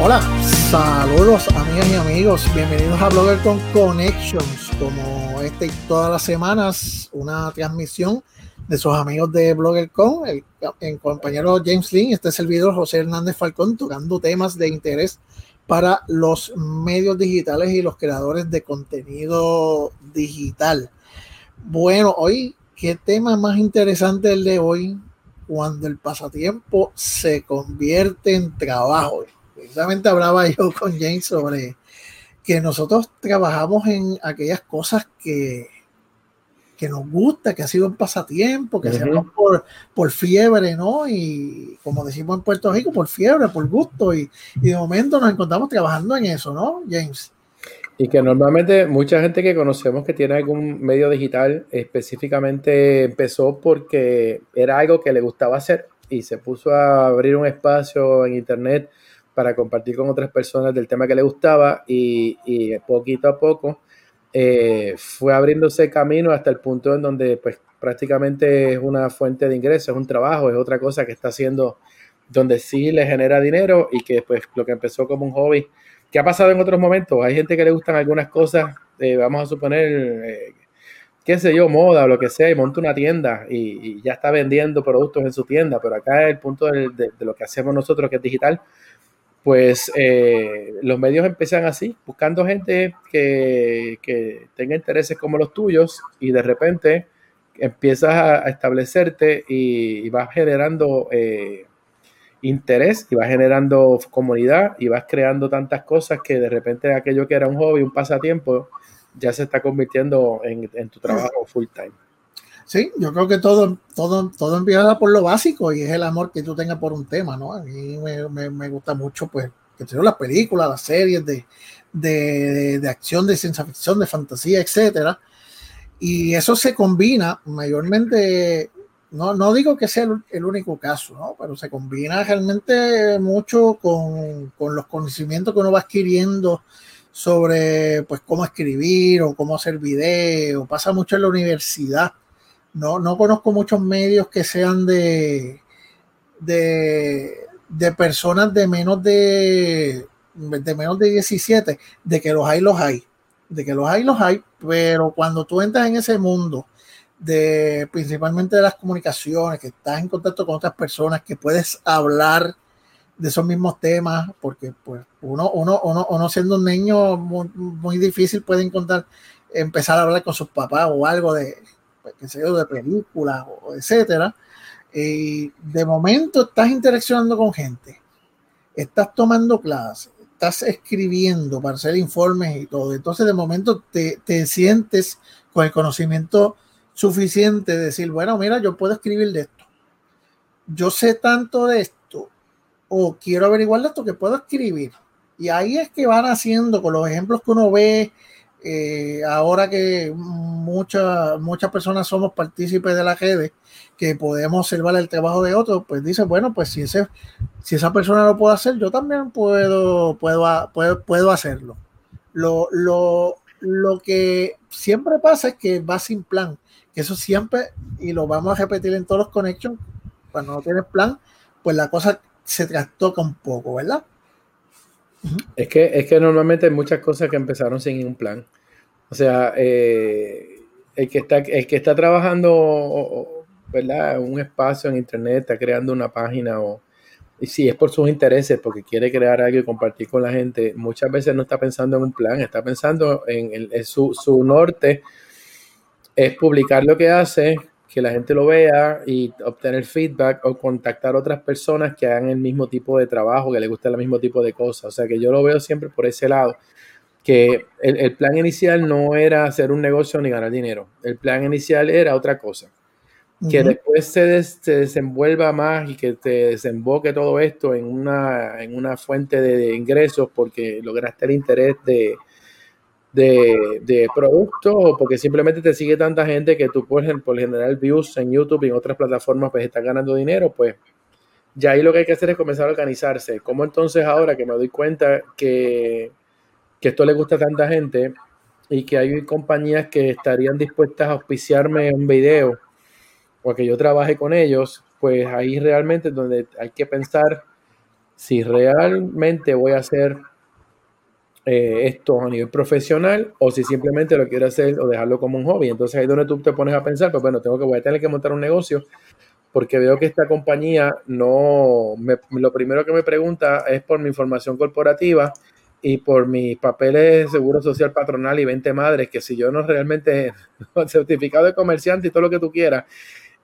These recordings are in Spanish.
Hola, saludos amigas y amigos, bienvenidos a Blogger con Connections, como este y todas las semanas, una transmisión de sus amigos de Blogger con, el, el compañero James Lynn, este servidor José Hernández Falcón, tocando temas de interés para los medios digitales y los creadores de contenido digital. Bueno, hoy, ¿qué tema más interesante el de hoy? Cuando el pasatiempo se convierte en trabajo precisamente hablaba yo con James sobre que nosotros trabajamos en aquellas cosas que, que nos gusta, que ha sido un pasatiempo, que hacemos por, por fiebre, ¿no? Y como decimos en Puerto Rico, por fiebre, por gusto. Y, y, de momento nos encontramos trabajando en eso, ¿no, James? Y que normalmente mucha gente que conocemos que tiene algún medio digital específicamente empezó porque era algo que le gustaba hacer y se puso a abrir un espacio en internet para compartir con otras personas del tema que le gustaba y, poquito a poco eh, fue abriéndose camino hasta el punto en donde pues prácticamente es una fuente de ingresos, es un trabajo, es otra cosa que está haciendo donde sí le genera dinero y que pues lo que empezó como un hobby, que ha pasado en otros momentos, hay gente que le gustan algunas cosas, eh, vamos a suponer, eh, qué sé yo, moda o lo que sea, y monta una tienda y, ya está vendiendo productos en su tienda, pero acá el punto de lo que hacemos nosotros que es digital, pues eh, los medios empiezan así, buscando gente que, tenga intereses como los tuyos y de repente empiezas a, establecerte y, vas generando eh, interés y vas generando comunidad y vas creando tantas cosas que de repente aquello que era un hobby, un pasatiempo, ya se está convirtiendo en, en tu trabajo full time. Sí, yo creo que todo, todo, todo empieza por lo básico y es el amor que tú tengas por un tema, ¿no? A mí me, me, gusta mucho, pues, que las películas, las series de, de, de, acción, de ciencia ficción, de fantasía, etcétera. Y eso se combina mayormente, no, no digo que sea el, el único caso, ¿no? Pero se combina realmente mucho con, con los conocimientos que uno va adquiriendo sobre pues cómo escribir o cómo hacer video, pasa mucho en la universidad no, no conozco muchos medios que sean de, de, de personas de menos de, de menos de 17, de que los hay, los hay, de que los hay, los hay, pero cuando tú entras en ese mundo de principalmente de las comunicaciones, que estás en contacto con otras personas, que puedes hablar de esos mismos temas, porque pues uno, uno, uno, uno siendo un niño muy, muy difícil puede encontrar, empezar a hablar con sus papás o algo de, que sé yo, de películas, o etcétera, y de momento estás interaccionando con gente, estás tomando clases, estás escribiendo para hacer informes y todo. Entonces, de momento te, te sientes con el conocimiento suficiente de decir, bueno, mira, yo puedo escribir de esto. Yo sé tanto de esto, o quiero averiguar de esto que puedo escribir. Y ahí es que van haciendo con los ejemplos que uno ve eh, ahora que muchas muchas personas somos partícipes de la redes, que podemos observar el trabajo de otros, pues dice, bueno, pues si, ese, si esa persona lo puede hacer, yo también puedo, puedo, puedo, hacerlo. Lo, lo, lo que siempre pasa es que va sin plan, que eso siempre, y lo vamos a repetir en todos los connections, cuando no tienes plan, pues la cosa se trastoca un poco, ¿verdad? Es que, es que normalmente hay muchas cosas que empezaron sin un plan. O sea, eh, el, que está, el que está trabajando ¿verdad? un espacio en internet, está creando una página o y si es por sus intereses, porque quiere crear algo y compartir con la gente, muchas veces no está pensando en un plan, está pensando en, en su, su norte es publicar lo que hace, que la gente lo vea y obtener feedback o contactar a otras personas que hagan el mismo tipo de trabajo, que les guste el mismo tipo de cosas. O sea que yo lo veo siempre por ese lado, que el, plan inicial no era hacer un negocio ni ganar dinero, el plan inicial era otra cosa. Que después se, se, desenvuelva más y que te desemboque todo esto en una, en una fuente de ingresos porque lograste el interés de, de, de productos o porque simplemente te sigue tanta gente que tú puedes por general views en YouTube y en otras plataformas pues estás ganando dinero, pues ya ahí lo que hay que hacer es comenzar a organizarse. ¿Cómo entonces ahora que me doy cuenta que, que esto le gusta a tanta gente y que hay compañías que estarían dispuestas a auspiciarme un video o que yo trabaje con ellos, pues ahí realmente es donde hay que pensar si realmente voy a hacer eh, esto a nivel profesional o si simplemente lo quiero hacer o dejarlo como un hobby. Entonces ahí es donde tú te pones a pensar, pues bueno, tengo que voy a tener que montar un negocio porque veo que esta compañía no, lo primero que me pregunta es por mi información corporativa y por mis papeles de seguro social patronal y 20 madres, que si yo no realmente, certificado de comerciante y todo lo que tú quieras,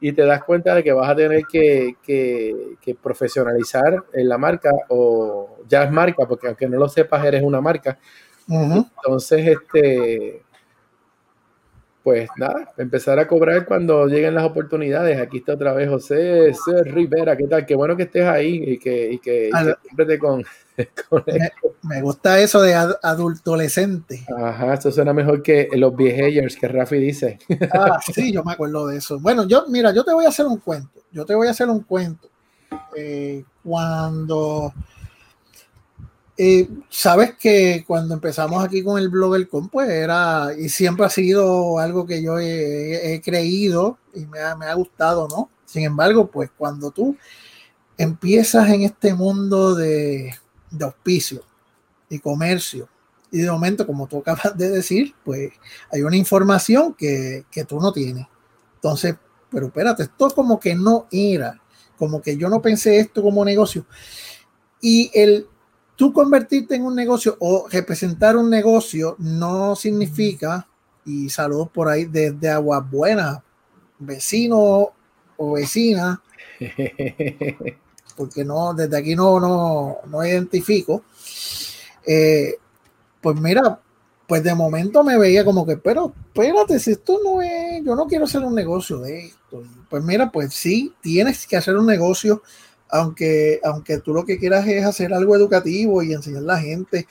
y te das cuenta de que vas a tener que, que, profesionalizar en la marca o ya es marca, porque aunque no lo sepas, eres una marca. Entonces, este, pues nada, empezar a cobrar cuando lleguen las oportunidades. Aquí está otra vez José Rivera, ¿qué tal? Qué bueno que estés ahí y que, y que, siempre te con, me, gusta eso de adultolescente. Ajá, eso suena mejor que los behaviors que Rafi dice. Ah, sí, yo me acuerdo de eso. Bueno, yo, mira, yo te voy a hacer un cuento. Yo te voy a hacer un cuento. Eh, cuando eh, sabes que cuando empezamos aquí con el blog con, pues era, y siempre ha sido algo que yo he, creído y me ha, gustado, ¿no? Sin embargo, pues cuando tú empiezas en este mundo de, de y comercio, y de momento, como tú acabas de decir, pues hay una información que, que tú no tienes. Entonces, pero espérate, esto como que no era, como que yo no pensé esto como negocio. Y el tú convertirte en un negocio o representar un negocio no significa, y saludos por ahí desde Aguas Buenas, vecino o vecina, porque no, desde aquí no, no, no identifico. Eh, pues mira, pues de momento me veía como que, pero espérate, si esto no es, yo no quiero hacer un negocio de esto. Pues mira, pues sí, tienes que hacer un negocio aunque, aunque tú lo que quieras es hacer algo educativo y enseñar a la gente,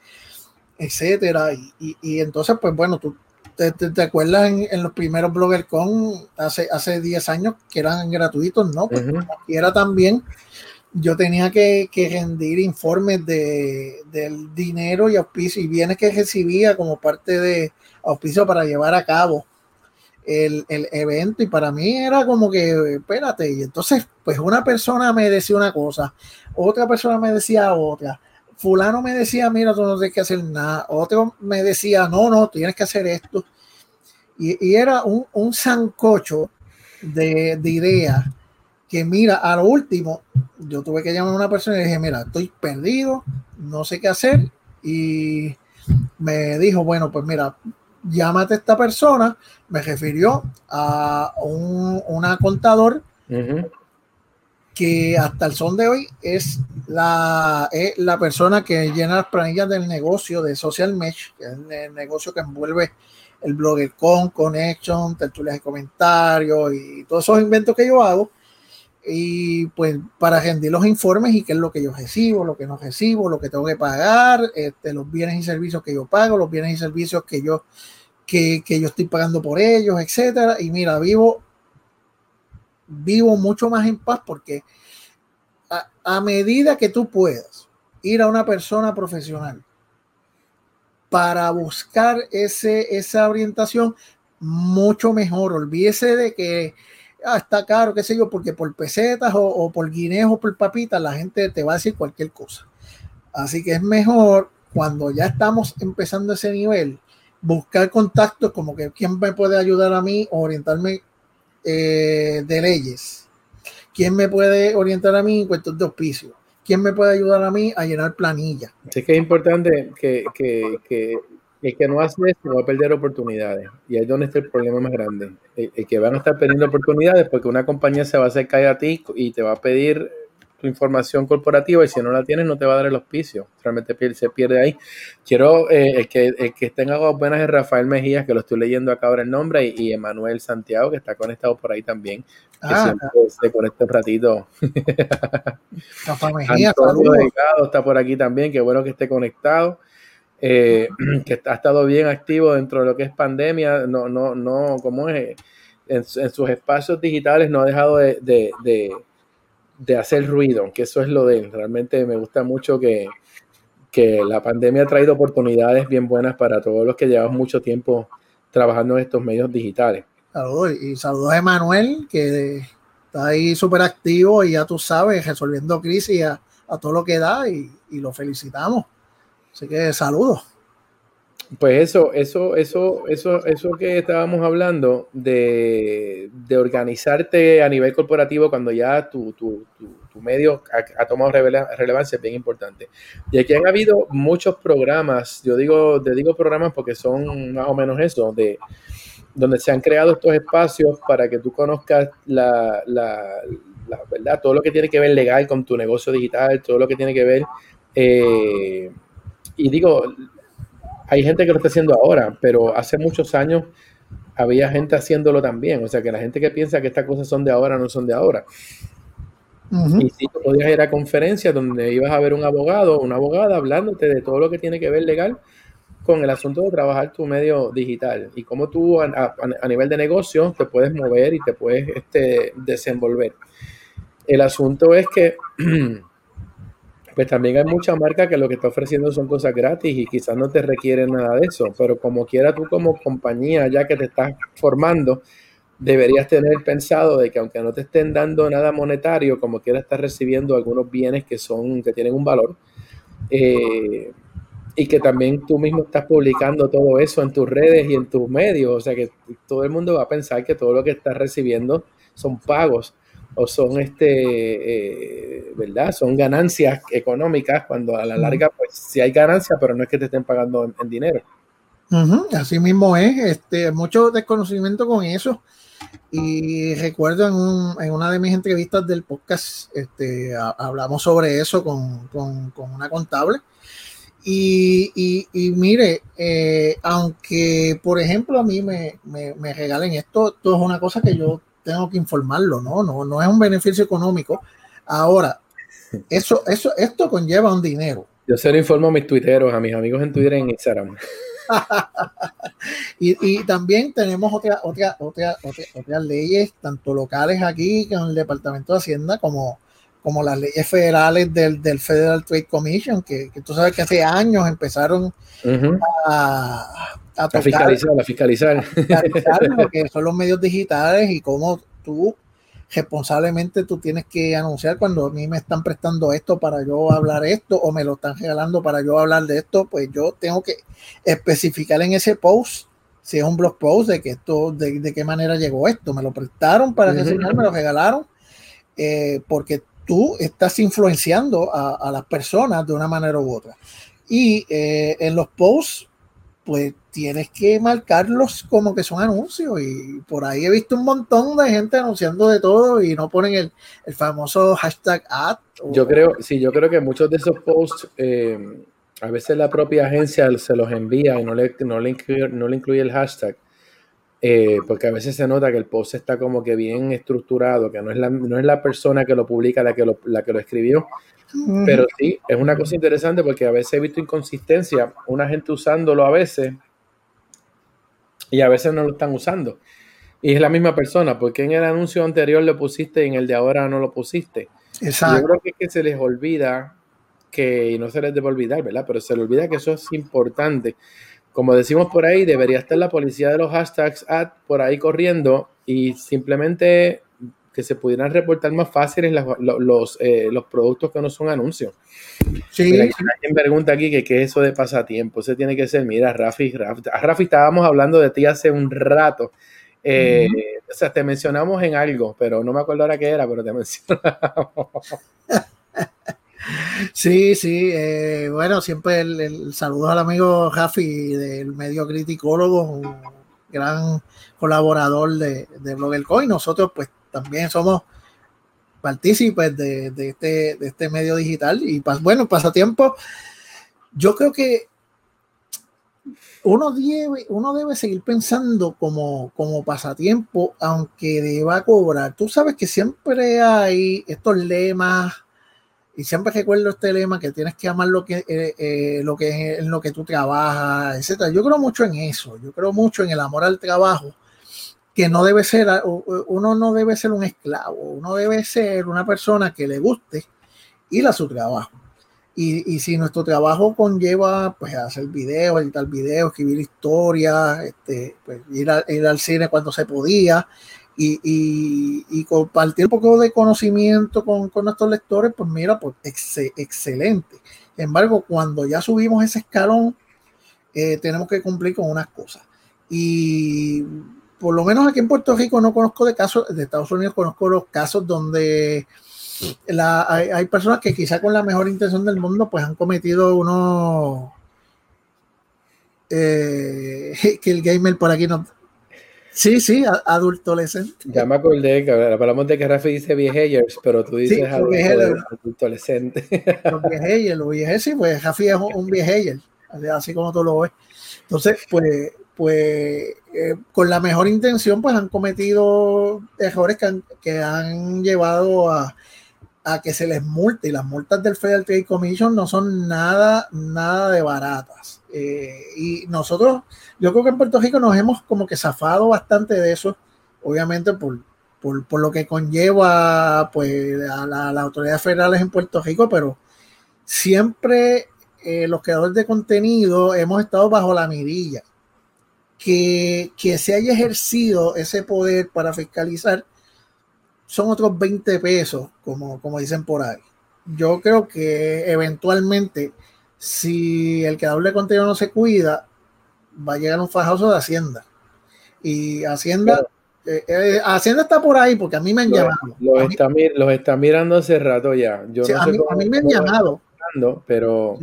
etcétera. Y, entonces, pues bueno, tú te, acuerdas en, los primeros con hace, hace 10 años que eran gratuitos, ¿no? Pues y era también, yo tenía que, que rendir informes de, del dinero y auspicio y bienes que recibía como parte de auspicio para llevar a cabo el, evento y para mí era como que, espérate, y entonces pues una persona me decía una cosa, otra persona me decía otra, fulano me decía, mira, tú no tienes que hacer nada, otro me decía, no, no, tienes que hacer esto. Y, era un, un sancocho de, de ideas que mira, a lo último, yo tuve que llamar a una persona y dije, mira, estoy perdido, no sé qué hacer. Y me dijo, bueno, pues mira, llámate a esta persona, me refirió a un una contador que hasta el son de hoy es la, la persona que llena las planillas del negocio de Social Mesh, que es el negocio que envuelve el blogger con Connection, tertulias de comentarios y todos esos inventos que yo hago. Y pues para rendir los informes y qué es lo que yo recibo, lo que no recibo, lo que tengo que pagar, este, los bienes y servicios que yo pago, los bienes y servicios que yo que, yo estoy pagando por ellos, etcétera. Y mira, vivo, vivo mucho más en paz porque a, medida que tú puedas ir a una persona profesional para buscar ese, esa orientación, mucho mejor. Olvídese de que ah, está caro, qué sé yo, porque por pesetas o, por guineos o por papitas la gente te va a decir cualquier cosa. Así que es mejor cuando ya estamos empezando ese nivel, buscar contactos como que quién me puede ayudar a mí o orientarme eh, de leyes, quién me puede orientar a mí en cuestiones de auspicio, quién me puede ayudar a mí a llenar planilla. Sí que es importante que, que el que no hace eso va a perder oportunidades. Y ahí es donde está el problema más grande. El, que van a estar perdiendo oportunidades porque una compañía se va a acercar a ti y te va a pedir información corporativa y si no la tienes no te va a dar el auspicio. Realmente se pierde ahí. Quiero, eh, el, que, el que tenga buenas es Rafael Mejías, que lo estoy leyendo acá ahora el nombre, y, y Emanuel Santiago, que está conectado por ahí también. Ah, siempre se conecta un ratito. Rafael Mejías, está por aquí también, qué bueno que esté conectado. Eh, que ha estado bien activo dentro de lo que es pandemia, no, no, no, como es, en, sus espacios digitales no ha dejado de de hacer ruido, que eso es lo de él. Realmente me gusta mucho que, la pandemia ha traído oportunidades bien buenas para todos los que llevamos mucho tiempo trabajando en estos medios digitales. Saludos y saludos a Emanuel, que está ahí súper activo y ya tú sabes, resolviendo crisis a, a todo lo que da y, y lo felicitamos. Así que saludos. Pues eso, eso, eso, eso, eso que estábamos hablando de, organizarte a nivel corporativo cuando ya tu, tu, tu, medio ha, tomado relevancia es bien importante. Y aquí han habido muchos programas, yo digo, te digo programas porque son más o menos eso, de donde se han creado estos espacios para que tú conozcas la, la, la verdad, todo lo que tiene que ver legal con tu negocio digital, todo lo que tiene que ver eh, y digo, hay gente que lo está haciendo ahora, pero hace muchos años había gente haciéndolo también. O sea, que la gente que piensa que estas cosas son de ahora no son de ahora. Y si tú podías ir a conferencias donde ibas a ver un abogado o una abogada hablándote de todo lo que tiene que ver legal con el asunto de trabajar tu medio digital y cómo tú a, nivel de negocio te puedes mover y te puedes este, desenvolver. El asunto es que pues también hay mucha marca que lo que está ofreciendo son cosas gratis y quizás no te requieren nada de eso, pero como quiera tú como compañía, ya que te estás formando, deberías tener pensado de que aunque no te estén dando nada monetario, como quiera estás recibiendo algunos bienes que son, que tienen un valor, eh, y que también tú mismo estás publicando todo eso en tus redes y en tus medios, o sea que todo el mundo va a pensar que todo lo que estás recibiendo son pagos o son este, eh, ¿verdad? Son ganancias económicas cuando a la larga, pues sí hay ganancias, pero no es que te estén pagando en, dinero. Así mismo es, este, mucho desconocimiento con eso. Y recuerdo en, un, en una de mis entrevistas del podcast, este, hablamos sobre eso con, con, con una contable. Y, y, y mire, eh, aunque por ejemplo a mí me, me, me regalen esto, esto es una cosa que yo tengo que informarlo, ¿no? No, no es un beneficio económico. Ahora, eso, eso, esto conlleva un dinero. Yo se lo informo a mis tuiteros, a mis amigos en Twitter y en Instagram. y, y, también tenemos otra, otra, otra, otras leyes, tanto locales aquí con el Departamento de Hacienda, como, como las leyes federales del, del Federal Trade Commission, que, que, tú sabes que hace años empezaron a, a, fiscalizar, a fiscalizar. lo que son los medios digitales y cómo tú responsablemente tú tienes que anunciar cuando a mí me están prestando esto para yo hablar esto o me lo están regalando para yo hablar de esto, pues yo tengo que especificar en ese post si es un blog post de que esto, de, qué manera llegó esto, me lo prestaron para enseñar, me lo regalaron, eh, porque tú estás influenciando a, las personas de una manera u otra. Y eh, en los posts pues tienes que marcarlos como que son anuncios y por ahí he visto un montón de gente anunciando de todo y no ponen el, el famoso hashtag ad. Yo creo, sí, yo creo que muchos de esos posts eh, a veces la propia agencia se los envía y no le, no le, incluye, no le incluye el hashtag. Eh, porque a veces se nota que el post está como que bien estructurado, que no es la, no es la persona que lo publica la que lo, la que lo escribió, pero sí, es una cosa interesante porque a veces he visto inconsistencia, una gente usándolo a veces y a veces no lo están usando. Y es la misma persona, porque en el anuncio anterior lo pusiste y en el de ahora no lo pusiste. Exacto. Yo creo que es que se les olvida que, y no se les debe olvidar, ¿verdad? Pero se les olvida que eso es importante. Como decimos por ahí, debería estar la policía de los hashtags ad por ahí corriendo y simplemente que se pudieran reportar más fáciles los, eh, los productos que no son anuncios. Sí. Mira, alguien pregunta aquí que qué es eso de pasatiempo. Ese tiene que ser, mira, Rafi, Rafi, Rafi estábamos hablando de ti hace un rato. Eh, o sea, te mencionamos en algo, pero no me acuerdo ahora qué era, pero te mencionamos. Sí, sí, eh, bueno, siempre el, saludo al amigo Rafi del medio criticólogo, un gran colaborador de, de Blogger Coin. Nosotros, pues, también somos partícipes de, este, de este medio digital y bueno, pasatiempo, yo creo que uno debe, uno debe seguir pensando como, como pasatiempo, aunque deba cobrar. Tú sabes que siempre hay estos lemas, y siempre recuerdo este lema que tienes que amar lo que, eh, eh, lo que en lo que tú trabajas, etcétera. Yo creo mucho en eso, yo creo mucho en el amor al trabajo que no debe ser, uno no debe ser un esclavo, uno debe ser una persona que le guste ir a su trabajo. Y, si nuestro trabajo conlleva pues hacer videos, editar videos, escribir historias, este, pues, ir, ir, al cine cuando se podía, y, compartir un poco de conocimiento con, nuestros lectores, pues mira, pues excelente. Sin embargo, cuando ya subimos ese escalón, eh, tenemos que cumplir con unas cosas. Y por lo menos aquí en Puerto Rico no conozco de casos, de Estados Unidos conozco los casos donde hay, personas que quizá con la mejor intención del mundo pues han cometido unos... Eh, que el gamer por aquí no... Sí, sí, adultolescente. Ya me acordé que hablamos de que Rafi dice viejers, pero tú dices adultolescente. Los viejers, los viejers, sí, pues Rafi es un viejeyer, así como tú lo ves. Entonces, pues pues eh, con la mejor intención, pues han cometido errores que han, llevado a, que se les multe. Y las multas del Federal Trade Commission no son nada, nada de baratas. Eh, y nosotros, yo creo que en Puerto Rico nos hemos como que zafado bastante de eso, obviamente por, por, lo que conlleva pues, a, las autoridades federales en Puerto Rico, pero siempre eh, los creadores de contenido hemos estado bajo la mirilla que, se haya ejercido ese poder para fiscalizar son otros 20 pesos, como, como dicen por ahí. Yo creo que eventualmente, si el creador de contenido no se cuida, va a llegar un fajoso de Hacienda. Y Hacienda, eh, eh, Hacienda está por ahí porque a mí me han llamado. Los está, mirando hace rato ya. Yo a, mí, me han llamado. Pero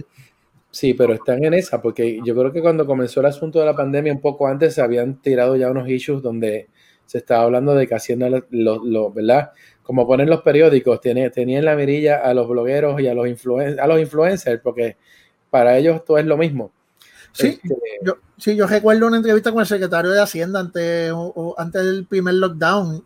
Sí, pero están en esa, porque yo creo que cuando comenzó el asunto de la pandemia, un poco antes se habían tirado ya unos issues donde se estaba hablando de que haciendo lo, ¿verdad? Como ponen los periódicos, tenía, en la mirilla a los blogueros y a los, influen a los influencers, porque para ellos todo es lo mismo. Sí, este, yo, sí, yo recuerdo una entrevista con el secretario de Hacienda antes, antes del primer lockdown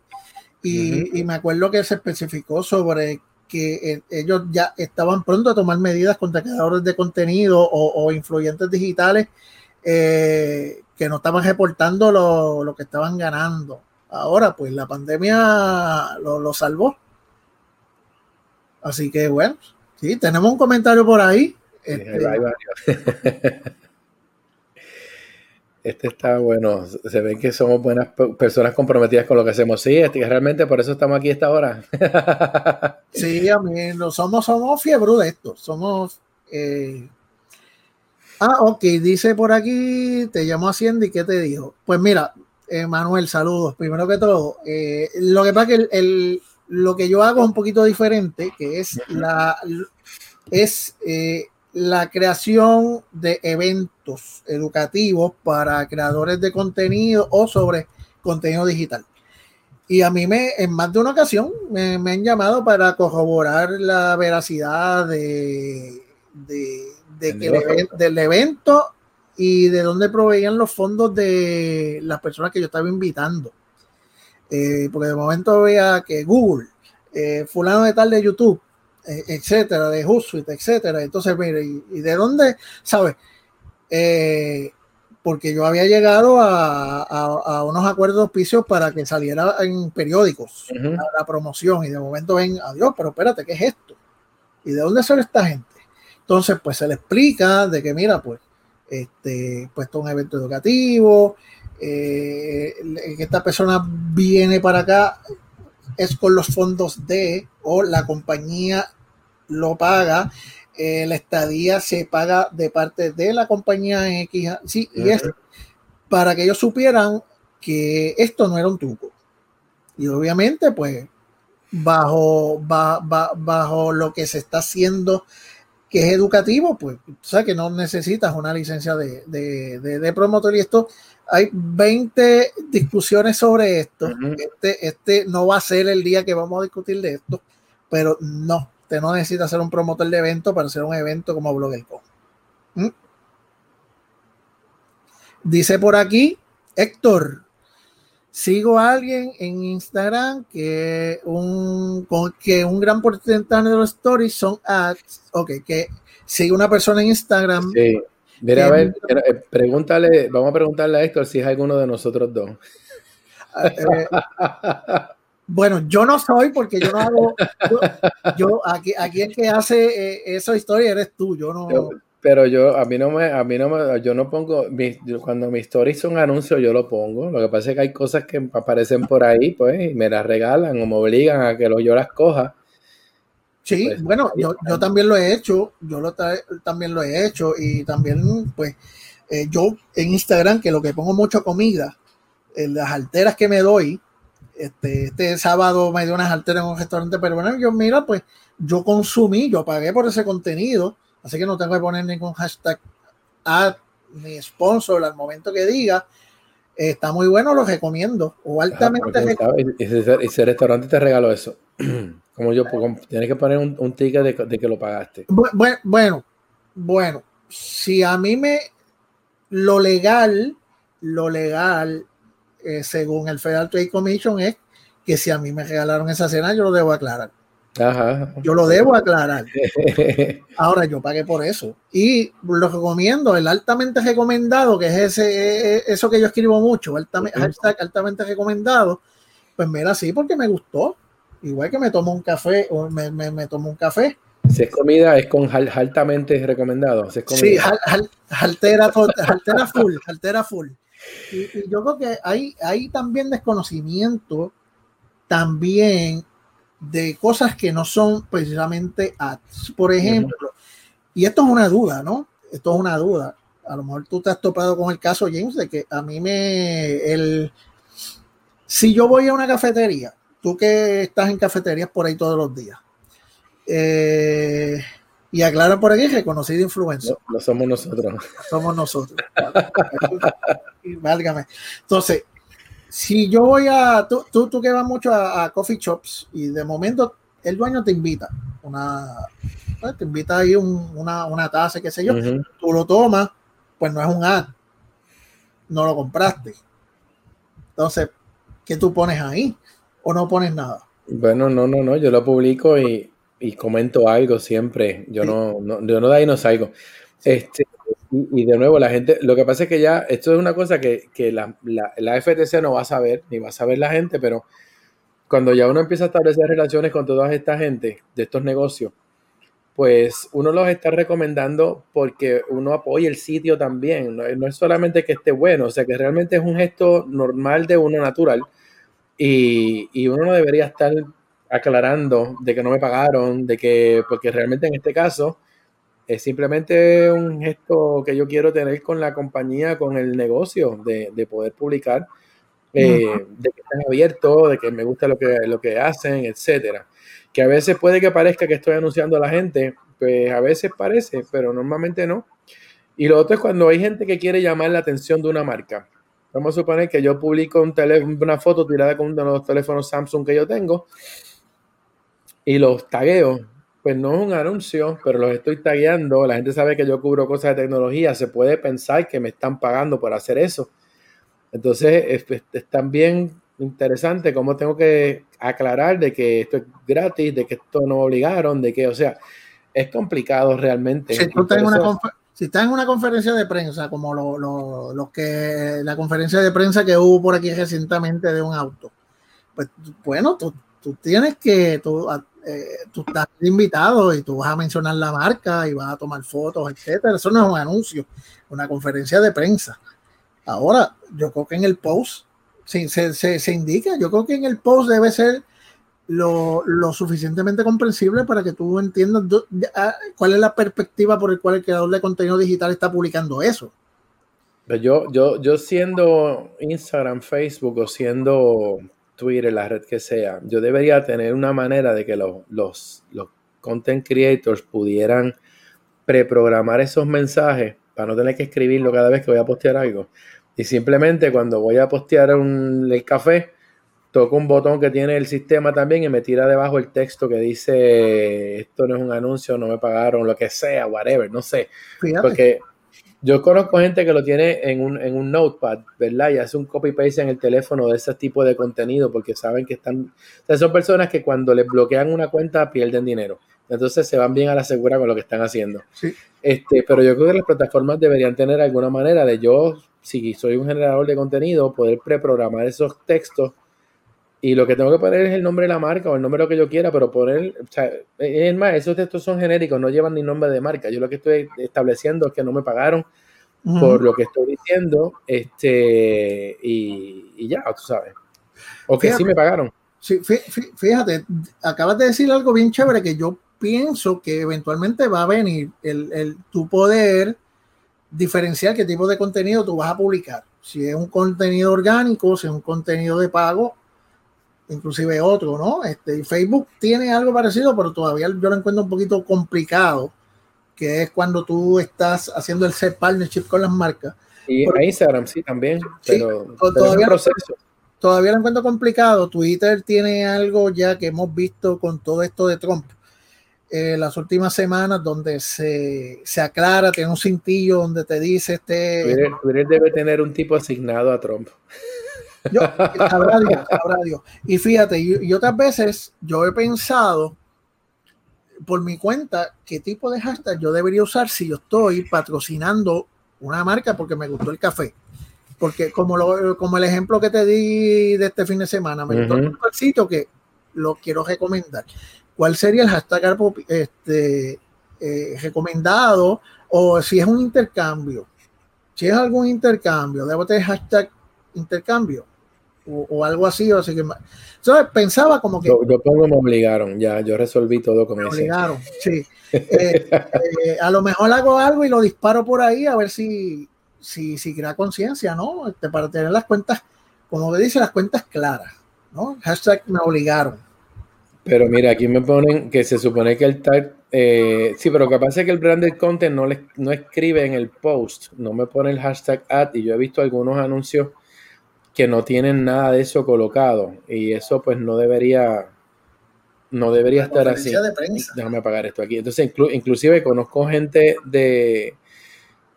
y, y me acuerdo que se especificó sobre que eh, ellos ya estaban pronto a tomar medidas contra creadores de contenido o, influyentes digitales eh, que no estaban reportando lo, que estaban ganando. Ahora, pues la pandemia lo, salvó. Así que bueno, sí, tenemos un comentario por ahí. Este, este está bueno. Se ven que somos buenas personas comprometidas con lo que hacemos. Sí, este, realmente por eso estamos aquí esta hora. sí, a mí no somos, somos fiebre de esto. Somos. Eh, ah, ok, dice por aquí, te llamó Hacienda y ¿qué te dijo? Pues mira, eh, Manuel, saludos. Primero que todo, eh, lo que pasa es que el, lo que yo hago es un poquito diferente, que es la es la creación de eventos educativos para creadores de contenido o sobre contenido digital. Y a mí me, en más de una ocasión me, han llamado para corroborar la veracidad de, del evento y de dónde proveían los fondos de las personas que yo estaba invitando. Eh, porque de momento veía que Google, eh, fulano de tal de YouTube, etcétera, de Hootsuite, etcétera. Entonces, mire, ¿y, de dónde? ¿Sabes? Eh, porque yo había llegado a, unos acuerdos de auspicios para que saliera en periódicos la promoción y de momento ven, adiós, pero espérate, ¿qué es esto? ¿Y de dónde sale esta gente? Entonces, pues se le explica de que, mira, pues, este, pues esto es un evento educativo, eh, que esta persona viene para acá es con los fondos de o la compañía lo paga, eh, la estadía se paga de parte de la compañía X, sí, y es para que ellos supieran que esto no era un truco. Y obviamente, pues, bajo, bajo lo que se está haciendo, que es educativo, pues, o sea, que no necesitas una licencia de, de, promotor. Y esto, hay 20 discusiones sobre esto. este, este no va a ser el día que vamos a discutir de esto, pero no, Usted no necesita ser un promotor de evento para hacer un evento como BloggerCon. ¿Mm? Dice por aquí, Héctor, sigo a alguien en Instagram que un, que un gran porcentaje de los stories son ads. Ok, que sigue una persona en Instagram. Sí. Mira, a ver, eh, pregúntale, vamos a preguntarle a Héctor si es alguno de nosotros dos. Eh, bueno, yo no soy porque yo no hago. Yo, aquí, aquí el que hace eh, esa historia eres tú. Yo no. pero yo, a mí no me, a mí no me, yo no pongo, cuando mis stories son anuncios, yo lo pongo. Lo que pasa es que hay cosas que aparecen por ahí, pues, y me las regalan o me obligan a que lo, yo las coja. Sí, pues, bueno, yo, yo, también lo he hecho, yo lo también lo he hecho y también, pues, eh, yo en Instagram, que lo que pongo mucho comida, en las alteras que me doy, este, este sábado me dio unas alteras en un restaurante pero bueno, yo mira, pues yo consumí, yo pagué por ese contenido, así que no tengo que poner ningún hashtag a mi sponsor al momento que diga. Está muy bueno, lo recomiendo. O ah, altamente ese, restaurante te regaló eso. Como yo, tienes que poner un, ticket de, que lo pagaste. Bueno, bueno, si a mí me lo legal, lo legal, eh, según el Federal Trade Commission, es que si a mí me regalaron esa cena, yo lo debo aclarar. Yo lo debo aclarar. Ahora yo pagué por eso. Y lo recomiendo, el altamente recomendado, que es ese, e, e, eso que yo escribo mucho, altamente, altamente recomendado, pues mira, sí, porque me gustó. Igual que me tomo un café, o me, me, tomo un café. Si es comida, es con altamente recomendado. sí, altera, altera full, altera full. Y, yo creo que hay, hay también desconocimiento también de cosas que no son precisamente ads. Por ejemplo, y esto es una duda, ¿no? Esto es una duda. A lo mejor tú te has topado con el caso, James, de que a mí me. El, si yo voy a una cafetería, tú que estás en cafeterías por ahí todos los días, eh, y aclara por aquí, reconocido influencer. No, somos nosotros. somos nosotros. Válgame. Entonces, si yo voy a, tú, tú, que vas mucho a, coffee shops y de momento el dueño te invita, una, pues, te invita ahí una, una, taza, qué sé yo, tú lo tomas, pues no es un ad, no lo compraste. Entonces, ¿qué tú pones ahí? ¿O no pones nada? Bueno, no, no, no, yo lo publico y, comento algo siempre, yo, no, no, yo no de ahí no salgo. Este, y, de nuevo, la gente, lo que pasa es que ya, esto es una cosa que, la, la, FTC no va a saber, ni va a saber la gente, pero cuando ya uno empieza a establecer relaciones con toda esta gente de estos negocios, pues uno los está recomendando porque uno apoya el sitio también. No, es solamente que esté bueno, o sea que realmente es un gesto normal de uno natural y, y, uno no debería estar aclarando de que no me pagaron, de que, porque realmente en este caso es simplemente un gesto que yo quiero tener con la compañía, con el negocio, de, poder publicar, eh, de que están abiertos, de que me gusta lo que, lo que hacen, etcétera. Que a veces puede que parezca que estoy anunciando a la gente, pues a veces parece, pero normalmente no. Y lo otro es cuando hay gente que quiere llamar la atención de una marca. Vamos a suponer que yo publico un una foto tirada con uno de los teléfonos Samsung que yo tengo y los tagueo pues no es un anuncio, pero los estoy tagueando. La gente sabe que yo cubro cosas de tecnología. Se puede pensar que me están pagando por hacer eso. Entonces, es, también interesante cómo tengo que aclarar de que esto es gratis, de que esto no obligaron, de que, o sea, es complicado realmente. Si, estás en una conferencia de prensa, como lo, que la conferencia de prensa que hubo por aquí recientemente de un auto, pues bueno, tú, tú tienes que, tú, eh, tú estás invitado y tú vas a mencionar la marca y vas a tomar fotos, etcétera. Eso no es un anuncio, una conferencia de prensa. Ahora, yo creo que en el post se, se, se, indica, yo creo que en el post debe ser lo, lo, suficientemente comprensible para que tú entiendas ah, cuál es la perspectiva por el cual el creador de contenido digital está publicando eso. Yo, yo, yo siendo Instagram, Facebook o siendo Twitter, la red que sea, yo debería tener una manera de que los, los, los content creators pudieran preprogramar esos mensajes para no tener que escribirlo cada vez que voy a postear algo. Y simplemente cuando voy a postear un, el café, toco un botón que tiene el sistema también y me tira debajo el texto que dice esto no es un anuncio, no me pagaron, lo que sea, whatever, no sé. Porque yo conozco gente que lo tiene en un, en un notepad, ¿verdad? Y hace un copy-paste en el teléfono de ese tipo de contenido porque saben que están... O sea, son personas que cuando les bloquean una cuenta pierden dinero. Entonces se van bien a la segura con lo que están haciendo. Sí. Este, pero yo creo que las plataformas deberían tener alguna manera de yo, si soy un generador de contenido, poder preprogramar esos textos y lo que tengo que poner es el nombre de la marca o el nombre de lo que yo quiera, pero poner, o sea, es más, esos textos son genéricos, no llevan ni nombre de marca. Yo lo que estoy estableciendo es que no me pagaron por lo que estoy diciendo, este, y, ya, tú sabes. O que sí me pagaron. Sí, fíjate, acabas de decir algo bien chévere que yo pienso que eventualmente va a venir el, el tu poder diferenciar qué tipo de contenido tú vas a publicar. Si es un contenido orgánico, si es un contenido de pago, inclusive otro, ¿no? Este, Facebook tiene algo parecido, pero todavía yo lo encuentro un poquito complicado, que es cuando tú estás haciendo el set partnership con las marcas. Y Instagram sí también, pero, todavía, proceso. todavía lo encuentro complicado. Twitter tiene algo ya que hemos visto con todo esto de Trump. Eh, las últimas semanas donde se, se, aclara, tiene un cintillo donde te dice este... Twitter, Twitter debe tener un tipo asignado a Trump. Yo, sabrá Dios, Y fíjate, y, otras veces yo he pensado por mi cuenta qué tipo de hashtag yo debería usar si yo estoy patrocinando una marca porque me gustó el café. Porque como, lo, como el ejemplo que te di de este fin de semana, me gustó el sitio que lo quiero recomendar. ¿Cuál sería el hashtag este, eh, recomendado? O si es un intercambio. Si es algún intercambio, debo tener hashtag intercambio o, algo así. O así que, ¿sabes? Pensaba como que. Yo, yo, pongo me obligaron, ya, yo resolví todo con Me obligaron, sí. Eh, eh, a lo mejor hago algo y lo disparo por ahí a ver si, si, si crea conciencia, ¿no? Este, para tener las cuentas, como que dice, las cuentas claras, ¿no? Hashtag me obligaron. Pero mira, aquí me ponen que se supone que el tag, eh, sí, pero pasa es que el branded content no, le, no escribe en el post, no me pone el hashtag ad y yo he visto algunos anuncios que no tienen nada de eso colocado y eso pues no debería no debería estar así. Déjame apagar esto aquí. Entonces, inclusive conozco gente de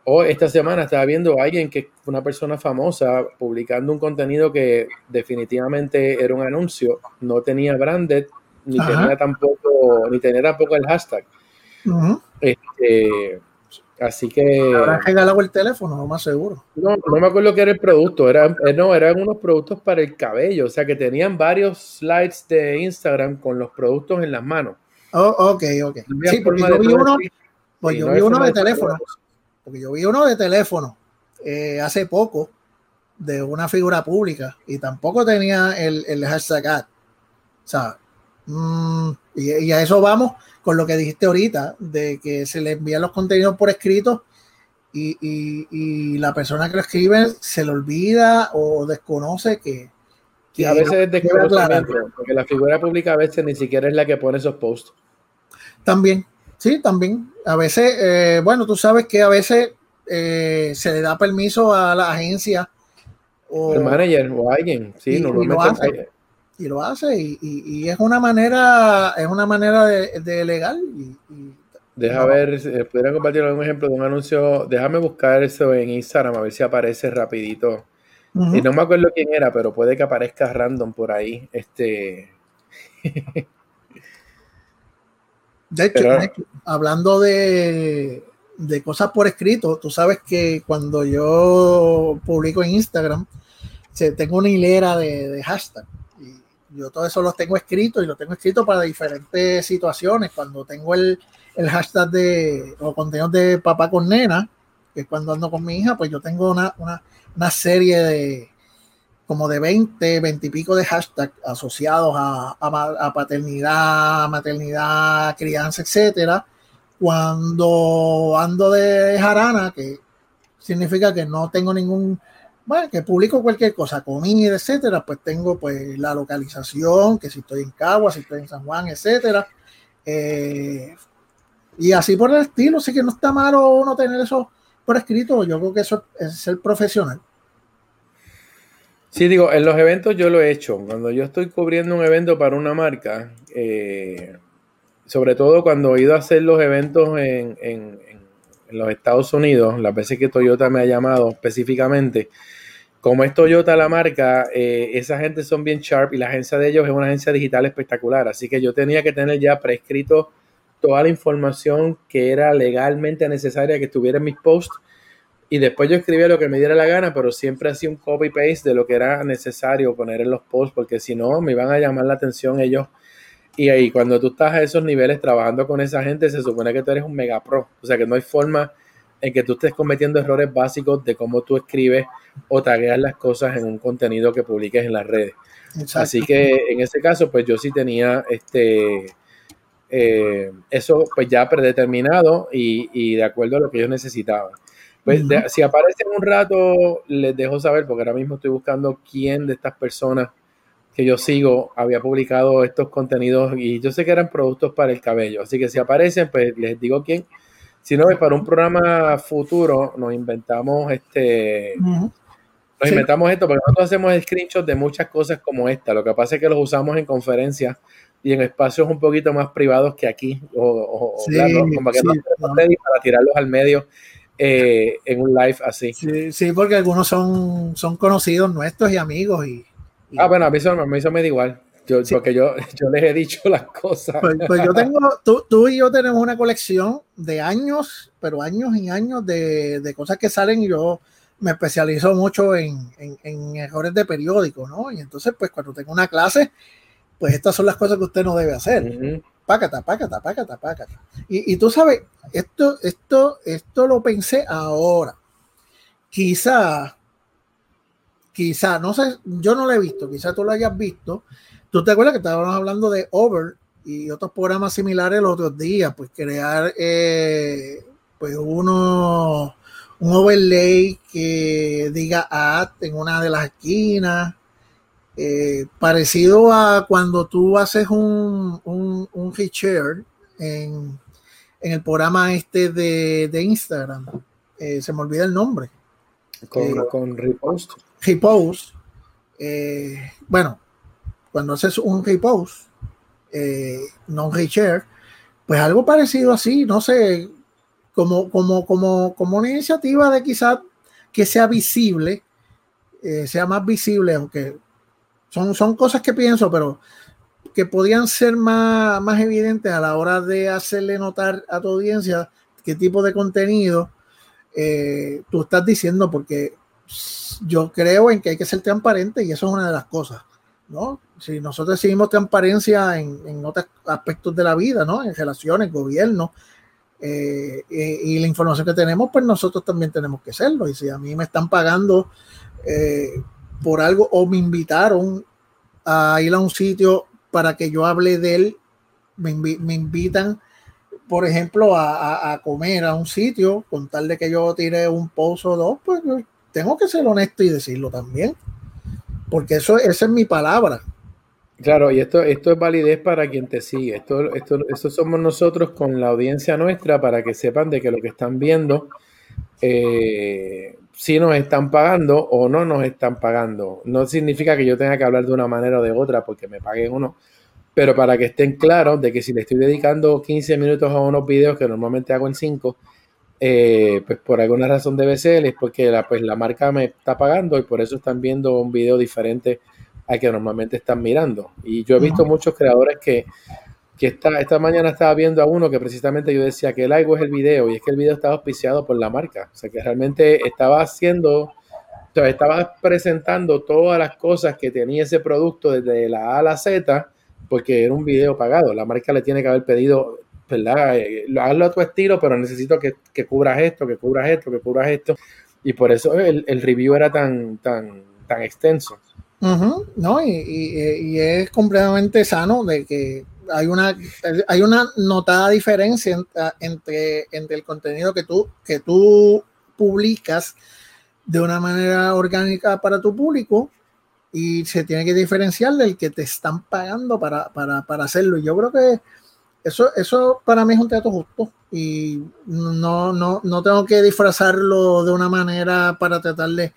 o esta semana estaba viendo a alguien que una persona famosa publicando un contenido que definitivamente era un anuncio, no tenía branded ni tenía tampoco ni tenía tampoco el hashtag. este, Así que. Habrán regalado el teléfono, más seguro. No, no me acuerdo qué era el producto. Era, eh, no, eran unos productos para el cabello. O sea que tenían varios slides de Instagram con los productos en las manos. Oh, ok, ok. sí, porque yo vi uno, pues yo vi uno de teléfono. Porque yo vi uno de teléfono eh, hace poco de una figura pública y tampoco tenía el, el hashtag ad. O sea, mm, y a eso vamos con lo que dijiste ahorita, de que se le envían los contenidos por escrito y, la persona que lo escribe se le olvida o desconoce que... a veces es porque la figura pública a veces ni siquiera es la que pone esos posts. También, sí, también. A veces, eh, bueno, tú sabes que a veces eh, se le da permiso a la agencia o el manager o alguien, sí, normalmente y lo hace y, es una manera es una manera de, legal y, deja ver si pudieran compartir algún ejemplo de un anuncio déjame buscar eso en Instagram a ver si aparece rapidito. Y no me acuerdo quién era pero puede que aparezca random por ahí este. De hecho, hablando de, de cosas por escrito tú sabes que cuando yo publico en Instagram tengo una hilera de, de hashtag yo todo eso lo tengo escrito y lo tengo escrito para diferentes situaciones. Cuando tengo el, el hashtag de o contenidos de papá con nena, que es cuando ando con mi hija, pues yo tengo una, una, una serie de como de 20, 20 y pico de hashtags asociados a, a, paternidad, maternidad, crianza, etcétera. Cuando ando de jarana, que significa que no tengo ningún bueno, que publico cualquier cosa, comida, etcétera, pues tengo pues la localización, que si estoy en Cagua, si estoy en San Juan, etcétera. Eh, y así por el estilo, sí que no está malo uno tener eso por escrito, yo creo que eso es ser profesional. Sí, digo, en los eventos yo lo he hecho. Cuando yo estoy cubriendo un evento para una marca, eh, sobre todo cuando he ido a hacer los eventos en, en, los Estados Unidos, las veces que Toyota me ha llamado específicamente, como es Toyota la marca, eh, esa gente son bien sharp y la agencia de ellos es una agencia digital espectacular. Así que yo tenía que tener ya prescrito toda la información que era legalmente necesaria que estuviera en mis posts y después yo escribía lo que me diera la gana, pero siempre hacía un copy-paste de lo que era necesario poner en los posts, porque si no me iban a llamar la atención ellos. Y ahí cuando tú estás a esos niveles trabajando con esa gente, se supone que tú eres un mega pro. O sea que no hay forma en que tú estés cometiendo errores básicos de cómo tú escribes o tagueas las cosas en un contenido que publiques en las redes. Así que en ese caso, pues yo sí tenía este eh, eso pues ya predeterminado y, y, de acuerdo a lo que ellos necesitaban. Pues si aparece en un rato, les dejo saber, porque ahora mismo estoy buscando quién de estas personas que yo sigo había publicado estos contenidos y yo sé que eran productos para el cabello. Así que si aparecen, pues les digo quién. Si no, es para un programa futuro, nos inventamos este. Nos inventamos esto porque nosotros hacemos screenshots de muchas cosas como esta. Lo que pasa es que los usamos en conferencias y en espacios un poquito más privados que aquí, o, como que no, para tirarlos al medio eh, en un live así. Sí, porque algunos son, son conocidos nuestros y amigos. Y, Ah, bueno, a mí eso, me da igual. Yo, Porque yo, yo les he dicho las cosas. Pues, pues yo tengo, tú, tú, y yo tenemos una colección de años, pero años y años de, de cosas que salen y yo me especializo mucho en, en, en errores de periódico, ¿no? Y entonces, pues cuando tengo una clase, pues estas son las cosas que usted no debe hacer. Pácata, pácata, pácata, pácata. Y, y, tú sabes, esto, esto, esto lo pensé ahora. Quizá, quizá, no sé, yo no lo he visto, quizá tú lo hayas visto. Tú te acuerdas que estábamos hablando de Over y otros programas similares los otros días, pues crear eh, pues uno un overlay que diga ad en una de las esquinas eh, parecido a cuando tú haces un, un, un share en, en, el programa este de, de Instagram. Eh, se me olvida el nombre. Con, eh, con repost. Repost. bueno, cuando haces un repost, no un reshare, pues algo parecido así, no sé, como, como, como, como una iniciativa de quizás que sea visible, sea más visible, aunque son, son cosas que pienso, pero que podían ser más, más evidentes a la hora de hacerle notar a tu audiencia qué tipo de contenido eh, tú estás diciendo, porque yo creo en que hay que ser transparente y eso es una de las cosas, ¿no? Si nosotros seguimos transparencia en, en otros aspectos de la vida, ¿no? En relaciones, gobierno, eh, eh, y la información que tenemos, pues nosotros también tenemos que serlo. Y si a mí me están pagando eh, por algo o me invitaron a ir a un sitio para que yo hable de él, me, me invitan, por ejemplo, a, a, comer a un sitio, con tal de que yo tire un post o dos, pues tengo que ser honesto y decirlo también, porque eso esa es mi palabra. Claro, y esto, esto es validez para quien te sigue. Esto, esto, esto somos nosotros con la audiencia nuestra para que sepan de que lo que están viendo eh, si nos están pagando o no nos están pagando. No significa que yo tenga que hablar de una manera o de otra porque me paguen o no, pero para que estén claros de que si le estoy dedicando 15 minutos a unos videos que normalmente hago en 5, eh, pues por alguna razón debe ser, es porque la, pues la marca me está pagando y por eso están viendo un video diferente al que normalmente están mirando. Y yo he visto muchos creadores que que esta, esta mañana estaba viendo a uno que precisamente yo decía que el algo es el video y es que el video estaba auspiciado por la marca. O sea, que realmente estaba haciendo, o sea, estaba presentando todas las cosas que tenía ese producto desde la A a la Z porque era un video pagado. La marca le tiene que haber pedido, ¿verdad? Eh, hazlo a tu estilo, pero necesito que, que, cubras esto, que cubras esto, que cubras esto. Y por eso el, el review era tan, tan, tan extenso. No, y, y, y es completamente sano de que hay una, hay una notada diferencia ah, entre, entre el contenido que tú, que tú publicas de una manera orgánica para tu público y se tiene que diferenciar del que te están pagando para, para, para hacerlo. Y yo creo que eso, eso para mí es un trato justo y no, no, no tengo que disfrazarlo de una manera para tratar de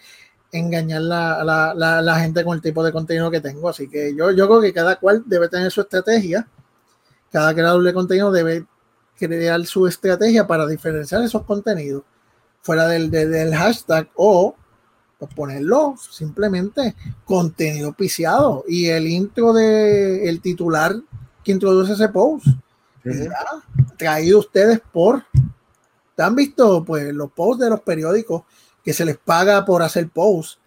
engañar la, la, la, la, gente con el tipo de contenido que tengo. Así que yo, yo creo que cada cual debe tener su estrategia. Cada creador de contenido debe crear su estrategia para diferenciar esos contenidos fuera del, del, hashtag o pues, ponerlo simplemente contenido piciado. Y el intro de el titular que introduce ese post traído ustedes por ¿te han visto pues los posts de los periódicos que se les paga por hacer post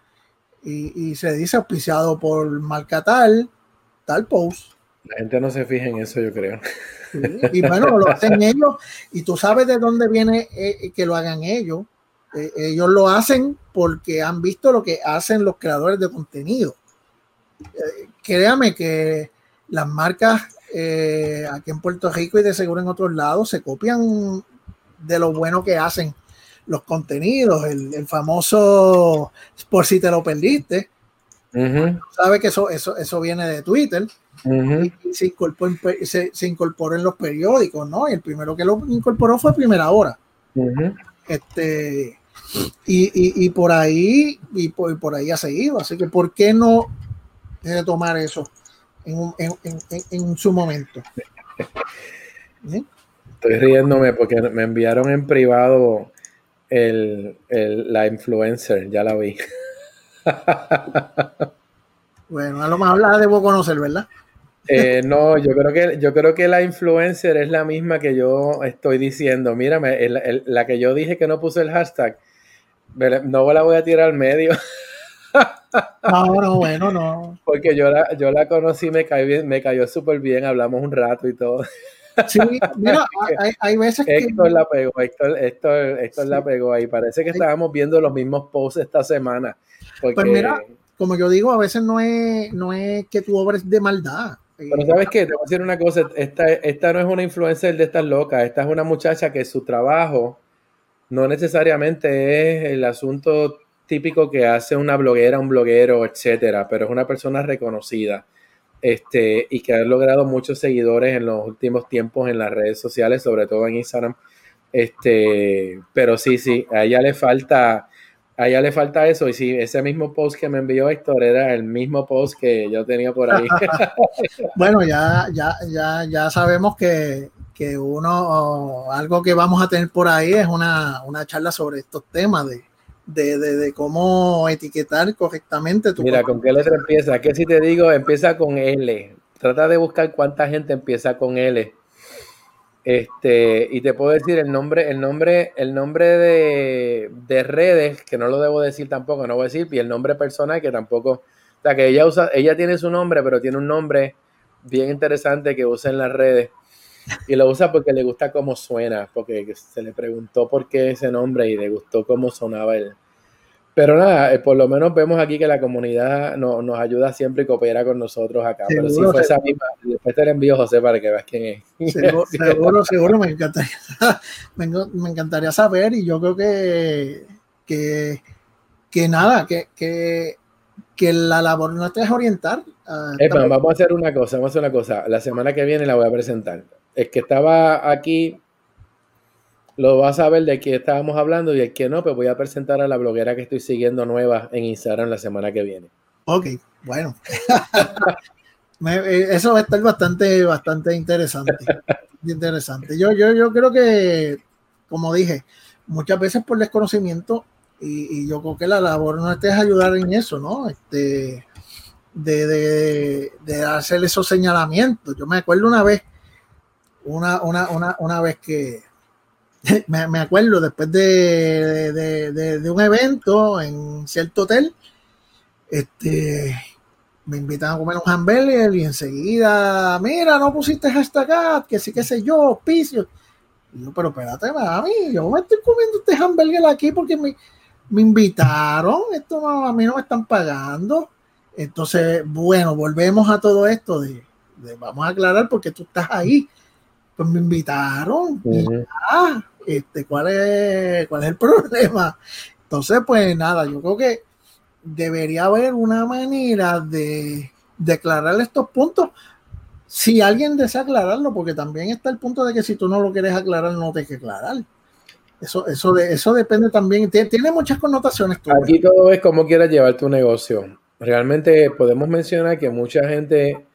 y, se dice auspiciado por marca tal, tal post. La gente no se fija en eso, yo creo. y bueno, lo hacen ellos y tú sabes de dónde viene eh, que lo hagan ellos. Eh, ellos lo hacen porque han visto lo que hacen los creadores de contenido. Eh, créame que las marcas aquí en Puerto Rico y de seguro en otros lados se copian de lo bueno que hacen los contenidos, el, famoso por si te lo perdiste. Sabe que eso, eso, eso viene de Twitter. y se, incorporó, se, incorporó, en los periódicos, ¿no? Y el primero que lo incorporó fue Primera Hora. Este, y, y, por ahí, y por, por, ahí ha seguido. Así que, ¿por qué no tomar eso en, en, en, su momento? Estoy riéndome porque me enviaron en privado el, la influencer, ya la vi. bueno, a lo mejor la debo conocer, ¿verdad? Eh, no, yo creo que yo creo que la influencer es la misma que yo estoy diciendo. Mírame, la que yo dije que no puse el hashtag, no la voy a tirar al medio. No, no, bueno, no. Porque yo la, yo la conocí, me cayó me cayó súper bien, hablamos un rato y todo. Sí, mira, hay, veces que. Héctor la pegó, Héctor, la pegó ahí. Parece que estábamos viendo los mismos posts esta semana. Pues mira, como yo digo, a veces no es, no es que tú obres de maldad. Pero sabes qué, te voy a decir una cosa, esta, esta no es una influencer de estas locas, esta es una muchacha que su trabajo no necesariamente es el asunto típico que hace una bloguera, un bloguero, etcétera, pero es una persona reconocida este, y que ha logrado muchos seguidores en los últimos tiempos en las redes sociales, sobre todo en Instagram. Este, pero sí, sí, a ella le falta, a ella le falta eso. Y sí, ese mismo post que me envió Héctor era el mismo post que yo tenía por ahí. bueno, ya, ya, ya, ya sabemos que, que uno, algo que vamos a tener por ahí es una, una charla sobre estos temas de, de, de, cómo etiquetar correctamente tu Mira, ¿con qué letra empieza? ¿Qué si te digo? Empieza con L. Trata de buscar cuánta gente empieza con L. Este, y te puedo decir el nombre, el nombre, el nombre de, de, redes, que no lo debo decir tampoco, no voy a decir, y el nombre personal que tampoco, o sea que ella usa, ella tiene su nombre, pero tiene un nombre bien interesante que usa en las redes. Y lo usa porque le gusta cómo suena, porque se le preguntó por qué ese nombre y le gustó cómo sonaba él. Pero nada, eh, por lo menos vemos aquí que la comunidad nos ayuda siempre y coopera con nosotros acá. Pero si fue esa misma, después te la envío José para que veas quién es. Seguro, seguro, me encantaría, me, encantaría saber y yo creo que, que, que nada, que, que, que la labor no es orientar. vamos a hacer una cosa, vamos a hacer una cosa. La semana que viene la voy a presentar el que estaba aquí lo va a saber de quién estábamos hablando y el que no, pues voy a presentar a la bloguera que estoy siguiendo nueva en Instagram la semana que viene. Ok, bueno. Eh, eso va a estar bastante, bastante interesante. interesante. Yo, yo, yo creo que, como dije, muchas veces por desconocimiento, y, yo creo que la labor no es ayudar en eso, ¿no? Este, de, de, de hacer esos señalamientos. Yo me acuerdo una vez una, una, una, una vez que me, me acuerdo después de, de, de, un evento en cierto hotel, este, me invitaron a comer un hamburger y enseguida, mira, no pusiste hashtag, que sí, que sé yo, auspicio. Y yo, pero espérate, mami, yo me estoy comiendo este hamburger aquí porque me, me invitaron, esto no, a mí no me están pagando. Entonces, bueno, volvemos a todo esto de, de vamos a aclarar porque tú estás ahí pues me invitaron. este, ¿cuál, es, ¿Cuál es el problema? Entonces, pues nada, yo creo que debería haber una manera de declarar estos puntos. Si alguien desea aclararlo, porque también está el punto de que si tú no lo quieres aclarar, no te que aclarar. Eso, eso, de, eso depende también, tiene, muchas connotaciones. Aquí todo es como quieras llevar tu negocio. Realmente podemos mencionar que mucha gente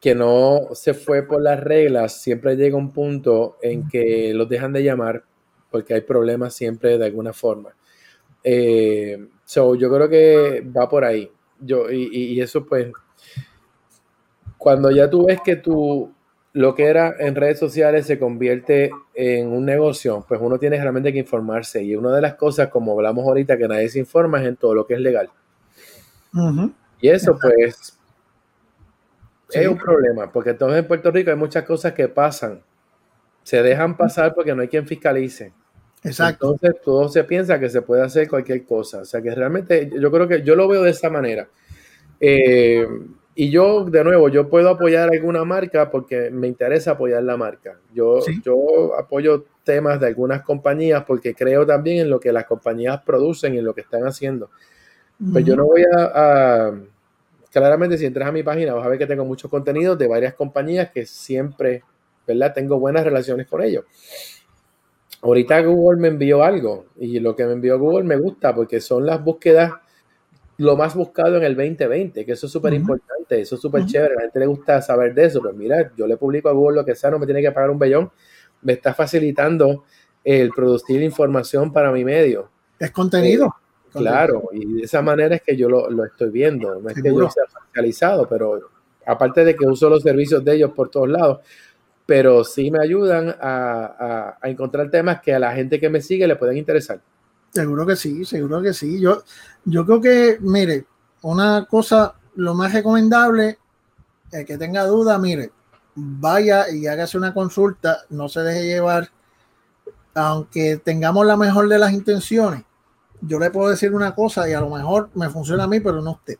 que no se fue por las reglas, siempre llega un punto en que los dejan de llamar porque hay problemas siempre de alguna forma. Eh, so, yo creo que va por ahí. Yo, y, eso pues, cuando ya tú ves que tú lo que era en redes sociales se convierte en un negocio, pues uno tiene realmente que informarse. Y una de las cosas, como hablamos ahorita, que nadie se informa es en todo lo que es legal. Y eso, pues, es un problema, porque entonces en Puerto Rico hay muchas cosas que pasan. Se dejan pasar porque no hay quien fiscalice. Exacto. Entonces todo se piensa que se puede hacer cualquier cosa. O sea que realmente yo creo que yo lo veo de esa manera. Eh, y yo, de nuevo, yo puedo apoyar alguna marca porque me interesa apoyar la marca. Yo, yo apoyo temas de algunas compañías porque creo también en lo que las compañías producen y en lo que están haciendo. Pues yo no voy a, Claramente, si entras a mi página, vas a ver que tengo muchos contenidos de varias compañías que siempre, ¿verdad? Tengo buenas relaciones con ellos. Ahorita Google me envió algo y lo que me envió Google me gusta porque son las búsquedas lo más buscado en el 2020, que eso es súper importante, eso es súper chévere, a la gente le gusta saber de eso, pues mira, yo le publico a Google lo que sea, no me tiene que pagar un bellón, me está facilitando el producir información para mi medio. Es contenido. Eh, claro, y de esa manera es que yo lo, estoy viendo, no es que yo sea fiscalizado, pero aparte de que uso los servicios de ellos por todos lados, pero sí me ayudan a, a encontrar temas que a la gente que me sigue le pueden interesar. Seguro que sí, seguro que sí. Yo, yo creo que, mire, una cosa, lo más recomendable, el que tenga duda, mire, vaya y hágase una consulta, no se deje llevar, aunque tengamos la mejor de las intenciones. Yo le puedo decir una cosa y a lo mejor me funciona a mí, pero no a usted.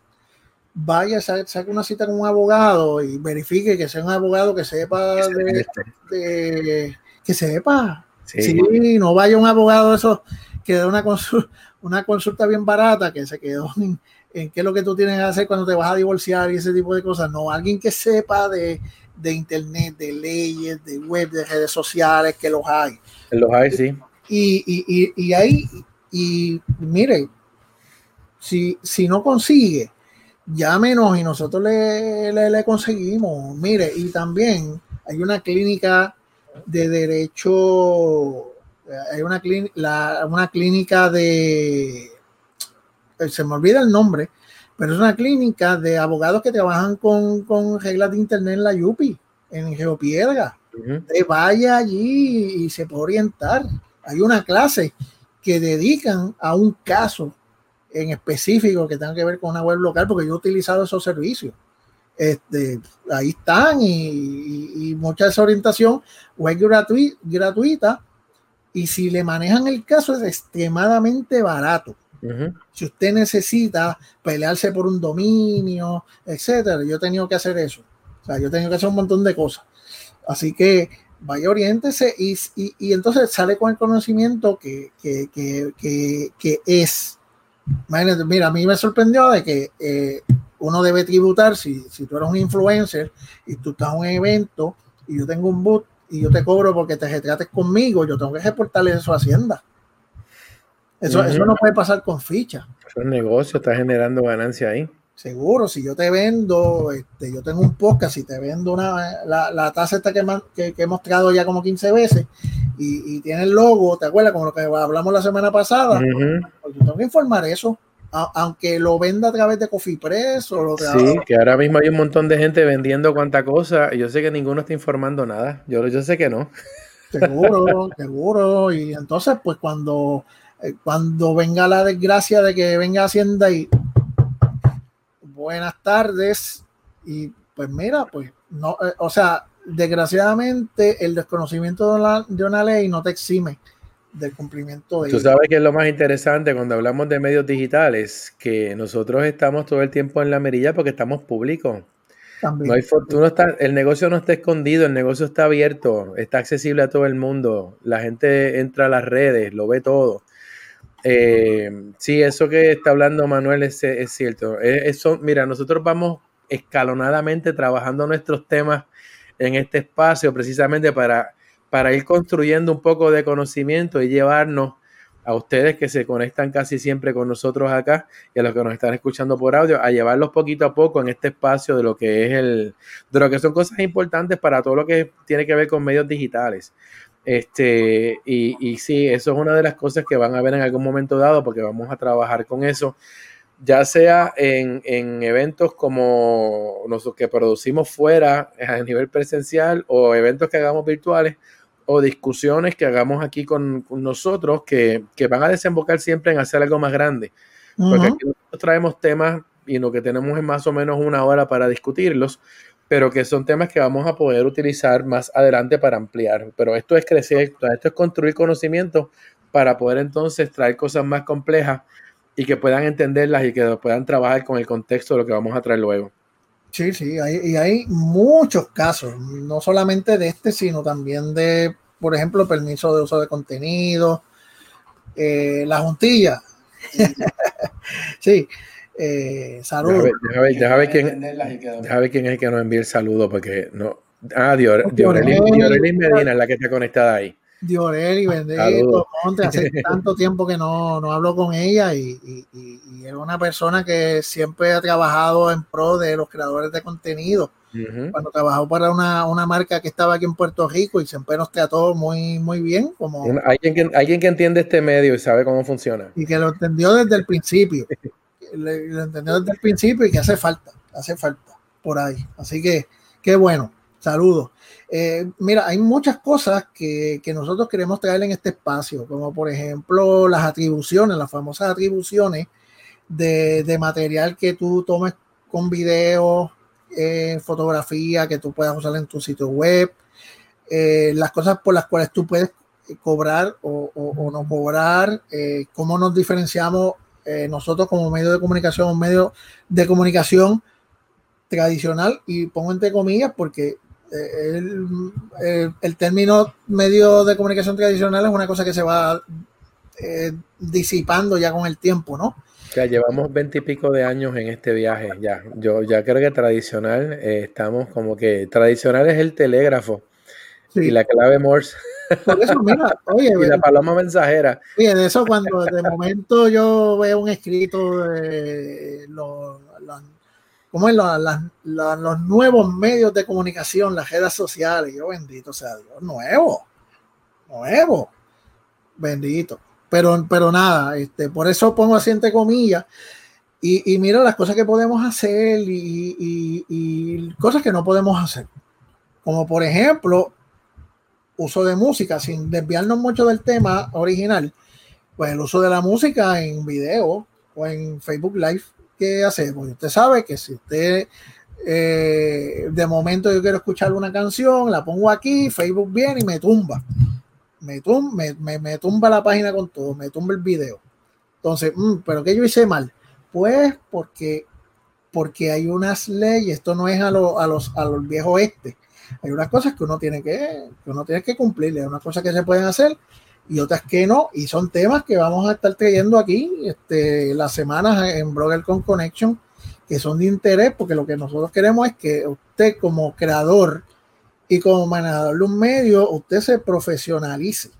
Vaya, saque una cita con un abogado y verifique que sea un abogado que sepa de, que sepa. Sí. no vaya un abogado de esos que da una consulta, una consulta bien barata que se quedó en, qué es lo que tú tienes que hacer cuando te vas a divorciar y ese tipo de cosas. No, alguien que sepa de, internet, de leyes, de web, de redes sociales, que los hay. Los hay, sí. Y, y, y, ahí, y mire, si, si no consigue, llámenos y nosotros le, le, le conseguimos. Mire, y también hay una clínica de derecho hay una, clínica, una clínica de, eh, se me olvida el nombre, pero es una clínica de abogados que trabajan con, con reglas de internet en la Yupi, en Geopiedra. vaya allí y se puede orientar. Hay una clase que dedican a un caso en específico que tenga que ver con una web local, porque yo he utilizado esos servicios. Este, ahí están y, mucha de esa orientación web gratuita y si le manejan el caso es extremadamente barato. Si usted necesita pelearse por un dominio, etcétera, yo he tenido que hacer eso. O sea, yo he tenido que hacer un montón de cosas. Así que vaya, oriéntese y, y, entonces sale con el conocimiento que, que, que, que es. mira, a mí me sorprendió de que eh, uno debe tributar si, si tú eres un influencer y tú estás en un evento y yo tengo un boot y yo te cobro porque te retrates conmigo, yo tengo que reportarle eso a Hacienda. Eso, eso no puede pasar con ficha. Es un negocio, está generando ganancia ahí. Seguro, si yo te vendo, este, yo tengo un podcast y te vendo una, la, la tasa esta que, que, he mostrado ya como 15 veces y, tiene el logo, ¿te acuerdas? Como lo que hablamos la semana pasada. Pues yo tengo que informar eso aunque lo venda a través de Coffee Press o lo Sí, que ahora mismo hay un montón de gente vendiendo cuanta cosa y yo sé que ninguno está informando nada. Yo, yo sé que no. Seguro, seguro. Y entonces, pues cuando, eh, cuando venga la desgracia de que venga Hacienda y buenas tardes, y pues mira, pues no, eh, o sea, desgraciadamente el desconocimiento de, de una ley no te exime del cumplimiento de Tú sabes que es lo más interesante cuando hablamos de medios digitales, que nosotros estamos todo el tiempo en la mirilla porque estamos públicos. No hay está, el negocio no está escondido, el negocio está abierto, está accesible a todo el mundo. La gente entra a las redes, lo ve todo. Eh, sí, eso que está hablando Manuel es, cierto. eso, mira, nosotros vamos escalonadamente trabajando nuestros temas en este espacio precisamente para para ir construyendo un poco de conocimiento y llevarnos a ustedes que se conectan casi siempre con nosotros acá y a los que nos están escuchando por audio, a llevarlos poquito a poco en este espacio de lo que es el, de lo que son cosas importantes para todo lo que tiene que ver con medios digitales. Este, y, y sí, eso es una de las cosas que van a ver en algún momento dado, porque vamos a trabajar con eso. ya sea en, eventos como los que producimos fuera a nivel presencial o eventos que hagamos virtuales o discusiones que hagamos aquí con, nosotros que, van a desembocar siempre en hacer algo más grande. Porque aquí nosotros traemos temas y lo que tenemos es más o menos una hora para discutirlos, pero que son temas que vamos a poder utilizar más adelante para ampliar. Pero esto es crecer, esto es construir conocimiento para poder entonces traer cosas más complejas y que puedan entenderlas y que puedan trabajar con el contexto de lo que vamos a traer luego. Sí, sí, y hay muchos casos, no solamente de este, sino también de, por ejemplo, permiso de uso de contenido, eh, la juntilla. sí, eh, saludos. Deja ver, quién, quién es el que nos envía el saludo, porque no. Ah, Dioreli Medina es la que está conectada ahí. Dioreli, bendito, hace tanto tiempo que no, no hablo con ella y, es una persona que siempre ha trabajado en pro de los creadores de contenido. Cuando trabajó para una, una, marca que estaba aquí en Puerto Rico y siempre nos trató muy, muy bien. Como, alguien, que, alguien que entiende este medio y sabe cómo funciona. Y que lo entendió desde el principio. lo entendió desde el principio y que hace falta, hace falta por ahí. Así que, qué bueno. Saludos. Eh, mira, hay muchas cosas que, nosotros queremos traer en este espacio, como por ejemplo las atribuciones, las famosas atribuciones de, material que tú tomes con video, eh, fotografía, que tú puedas usar en tu sitio web, eh, las cosas por las cuales tú puedes cobrar o, no cobrar, cómo nos diferenciamos nosotros como medio de comunicación, un medio de comunicación tradicional, y pongo entre comillas porque el, el, término medio de comunicación tradicional es una cosa que se va eh, disipando ya con el tiempo, ¿no? Ya llevamos veintipico de años en este viaje, ya. Yo ya creo que tradicional, eh, estamos como que tradicional es el telégrafo y la clave Morse. Por eso, mira, oye, y la paloma mensajera. Oye, de eso cuando de momento yo veo un escrito de los como en los nuevos medios de comunicación, las redes sociales. Yo bendito sea Dios, nuevo, nuevo, bendito. Pero, pero nada, este, por eso pongo así entre comillas. Y, y mira las cosas que podemos hacer y, y, cosas que no podemos hacer. Como por ejemplo, uso de música, sin desviarnos mucho del tema original, pues el uso de la música en video o en Facebook Live ¿qué hacemos? Usted sabe que si usted eh, de momento yo quiero escuchar una canción, la pongo aquí, Facebook viene y me tumba. Me, me, tumba la página con todo, me tumba el video. Entonces, mm, ¿pero qué yo hice mal? Pues porque, porque hay unas leyes, esto no es a, a, los, a los viejos este. Hay unas cosas que uno tiene que, que uno tiene que cumplir, hay unas cosas que se pueden hacer y otras que no, y son temas que vamos a estar trayendo aquí este, las semanas en Blogger con Connection, que son de interés, porque lo que nosotros queremos es que usted como creador y como manejador de un medio, usted se profesionalice.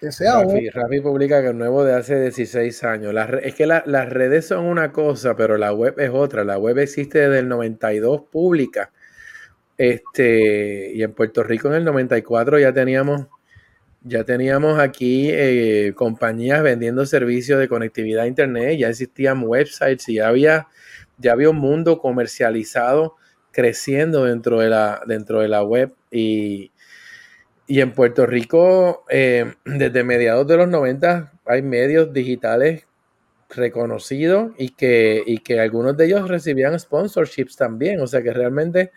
Que sea Rafi, publica que el nuevo de hace 16 años. es que las redes son una cosa, pero la web es otra. La web existe desde el 92 pública. Este, y en Puerto Rico en el 94 ya teníamos ya teníamos aquí eh, compañías vendiendo servicios de conectividad a Internet, ya existían websites y ya había, ya había un mundo comercializado creciendo dentro de la, dentro de la web. Y, en Puerto Rico, eh, desde mediados de los 90, hay medios digitales reconocidos y que, y que algunos de ellos recibían sponsorships también. O sea que realmente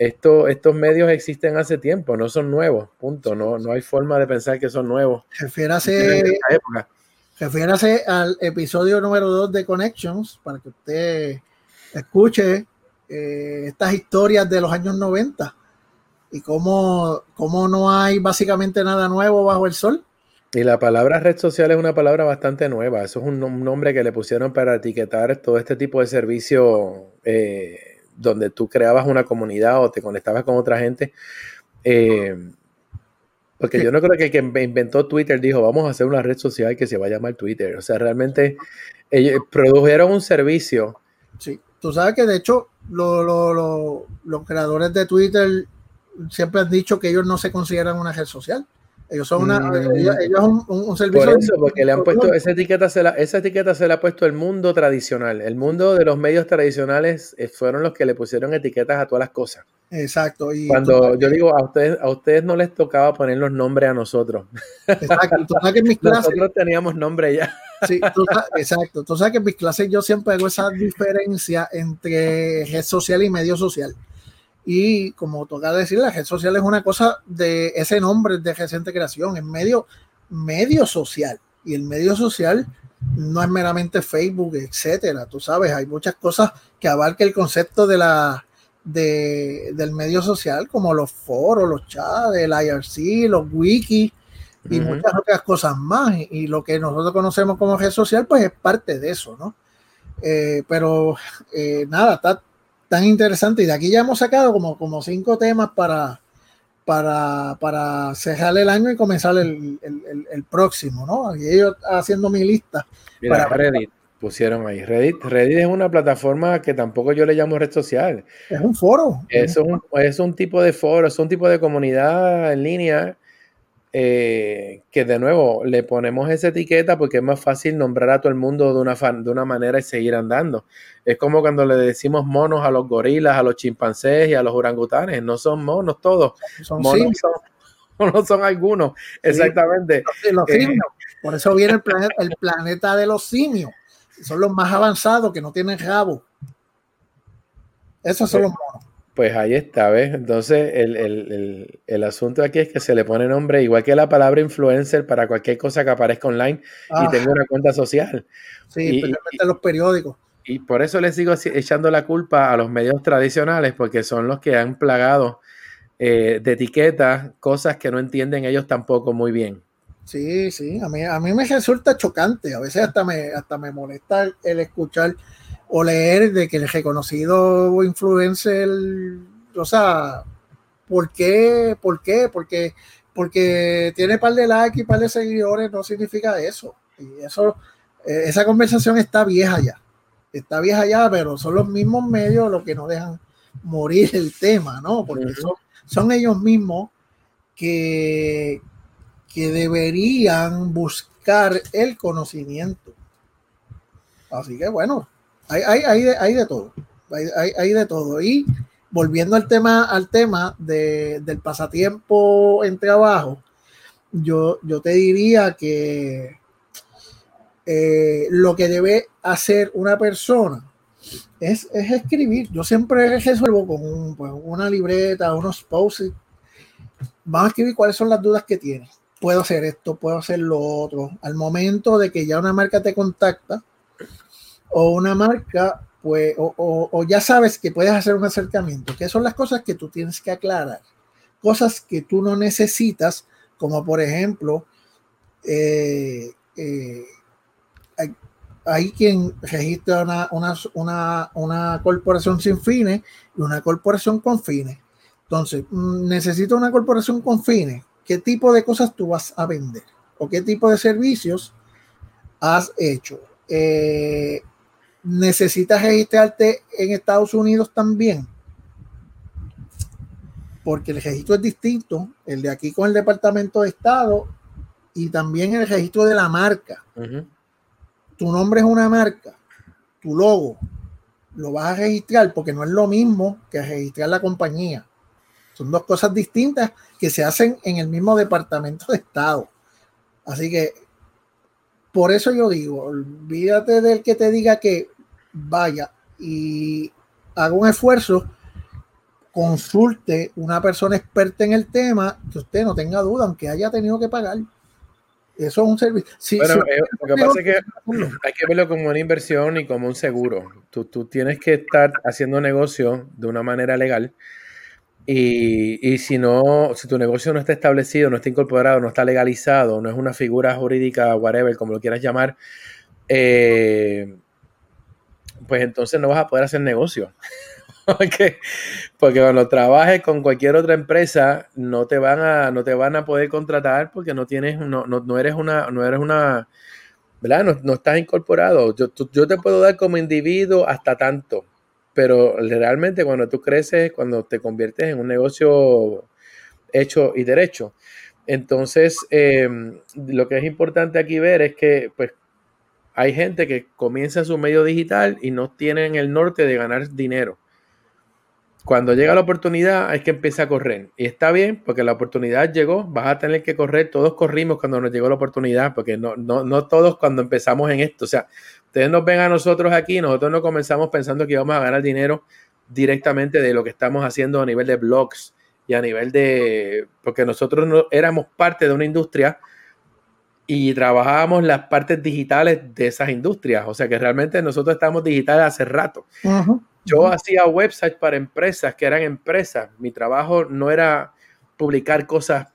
estos medios existen hace tiempo, no son nuevos, punto. No, no hay forma de pensar que son nuevos. Refiérase, refiérase al episodio número 2 de Connections para que usted escuche eh, estas historias de los años 90 y cómo, cómo no hay básicamente nada nuevo bajo el sol. Y la palabra red social es una palabra bastante nueva. Eso es un, nombre que le pusieron para etiquetar todo este tipo de servicio eh, donde tú creabas una comunidad o te conectabas con otra gente. Eh, porque yo no creo que el que inventó Twitter dijo, vamos a hacer una red social que se va a llamar Twitter. O sea, realmente ellos produjeron un servicio. Sí, tú sabes que de hecho los creadores de Twitter siempre han dicho que ellos no se consideran una red social. Ellos son una, mm. ellos, un, un, servicio. Por eso, porque le han puesto esa etiqueta, se la, esa etiqueta se la ha puesto el mundo tradicional. El mundo de los medios tradicionales eh, fueron los que le pusieron etiquetas a todas las cosas. Exacto. Y Cuando yo digo a ustedes, a ustedes no les tocaba poner los nombres a nosotros. Exacto. Tú sabes que en mis clases, nosotros teníamos nombre ya. Sí, exacto. Tú sabes que en mis clases yo siempre hago esa diferencia entre red social y medio social. Y como toca decir, la red social es una cosa de ese nombre de reciente creación, es medio, medio social. Y el medio social no es meramente Facebook, etcétera. Tú sabes, hay muchas cosas que abarca el concepto de la, de, del medio social, como los foros, los chats, el IRC, los wikis y muchas otras cosas más. Y, lo que nosotros conocemos como red social, pues es parte de eso, ¿no? Eh, pero eh, nada, está tan interesante. Y de aquí ya hemos sacado como, como cinco temas para, para, para cerrar el año y comenzar el, el, próximo, ¿no? Y ellos haciendo mi lista. para, Reddit pusieron ahí. Reddit, Reddit es una plataforma que tampoco yo le llamo red social. Es un foro. Es un, es un tipo de foro, es un tipo de comunidad en línea eh, que de nuevo le ponemos esa etiqueta porque es más fácil nombrar a todo el mundo de una, de una manera y seguir andando. Es como cuando le decimos monos a los gorilas, a los chimpancés y a los orangutanes. No son monos todos. Son monos son, no son algunos. Exactamente. Los, eh, simios. Por eso viene el planeta, el planeta de los simios. Son los más avanzados que no tienen rabo. Esos son los monos. Pues ahí está, ¿ves? Entonces, el, asunto aquí es que se le pone nombre, igual que la palabra influencer, para cualquier cosa que aparezca online y ah. tenga una cuenta social. Sí, especialmente los periódicos. Y por eso les sigo echando la culpa a los medios tradicionales, porque son los que han plagado eh, de etiquetas cosas que no entienden ellos tampoco muy bien. Sí, sí, a mí, a mí me resulta chocante, a veces hasta me, hasta me molesta el escuchar o leer de que el reconocido influencer, o sea, ¿por qué? ¿Por qué? Porque, porque tiene par de likes y par de seguidores no significa eso. Y eso, eh, esa conversación está vieja ya. Está vieja ya, pero son los mismos medios los que no dejan morir el tema, ¿no? Porque son, son ellos mismos que, que deberían buscar el conocimiento. Así que bueno, hay, de, todo. Hay, de todo. Y volviendo al tema, al tema del pasatiempo en trabajo, yo, yo te diría que eh, lo que debe hacer una persona es, escribir. Yo siempre resuelvo con pues, una libreta, unos posts. Vamos a escribir cuáles son las dudas que tienes. Puedo hacer esto, puedo hacer lo otro. Al momento de que ya una marca te contacta, o una marca, pues, o, ya sabes que puedes hacer un acercamiento, que son las cosas que tú tienes que aclarar, cosas que tú no necesitas, como por ejemplo, eh, eh, hay, quien registra una, una, una, corporación sin fines y una corporación con fines. Entonces, mm, necesito una corporación con fines. ¿Qué tipo de cosas tú vas a vender? ¿O qué tipo de servicios has hecho? Eh, necesitas registrarte en Estados Unidos también. Porque el registro es distinto, el de aquí con el Departamento de Estado y también el registro de la marca. Tu nombre es una marca, tu logo lo vas a registrar porque no es lo mismo que registrar la compañía. Son dos cosas distintas que se hacen en el mismo Departamento de Estado. Así que por eso yo digo, olvídate del que te diga que vaya y haga un esfuerzo, consulte una persona experta en el tema, que usted no tenga duda, aunque haya tenido que pagar. Eso es un servicio. bueno, eh, lo que pasa es que hay que verlo como una inversión y como un seguro. Tú, tú tienes que estar haciendo negocio de una manera legal. Y, y, si no, si tu negocio no está establecido, no está incorporado, no está legalizado, no es una figura jurídica, whatever, como lo quieras llamar, eh, pues entonces no vas a poder hacer negocio. porque, porque cuando trabajes con cualquier otra empresa, no te van a, no te van a poder contratar porque no tienes, no, no, eres una, no eres una, ¿verdad? No, estás incorporado. Yo, yo te puedo dar como individuo hasta tanto, pero realmente cuando tú creces, cuando te conviertes en un negocio hecho y derecho, Entonces, em, lo que es importante aquí ver es que pues, hay gente que comienza su medio digital y no tienen el norte de ganar dinero. Cuando llega la oportunidad hay que empezar a correr. Y está bien, porque la oportunidad llegó, vas a tener que correr. Todos corrimos cuando nos llegó la oportunidad, porque no, no, no todos cuando empezamos en esto. O sea, ustedes nos ven a nosotros aquí, nosotros no comenzamos pensando que íbamos a ganar dinero directamente de lo que estamos haciendo a nivel de blogs y a nivel de, porque nosotros no, éramos parte de una industria y trabajábamos las partes digitales de esas industrias. O sea que realmente nosotros estamos digitales hace rato. Yo hacía websites para empresas que eran empresas. Mi trabajo no era publicar cosas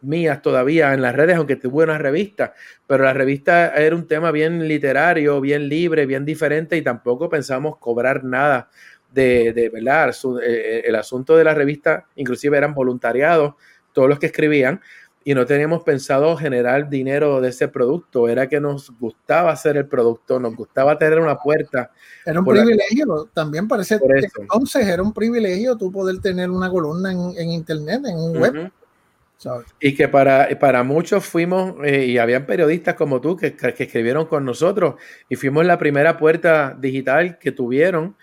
mías todavía en las redes, aunque tuve una revista, pero la revista era un tema bien literario, bien libre, bien diferente y tampoco pensamos cobrar nada de, de ¿verdad? Eh, eh, el asunto de la revista, inclusive eran voluntariados, todos los que escribían, y no teníamos pensado generar dinero de ese producto, era que nos gustaba hacer el producto, nos gustaba tener una puerta. Era un privilegio, también parece que entonces era un privilegio tú poder tener una columna en, internet, en un web. Y que para, para muchos fuimos, eh, y habían periodistas como tú que, que escribieron con nosotros, y fuimos la primera puerta digital que tuvieron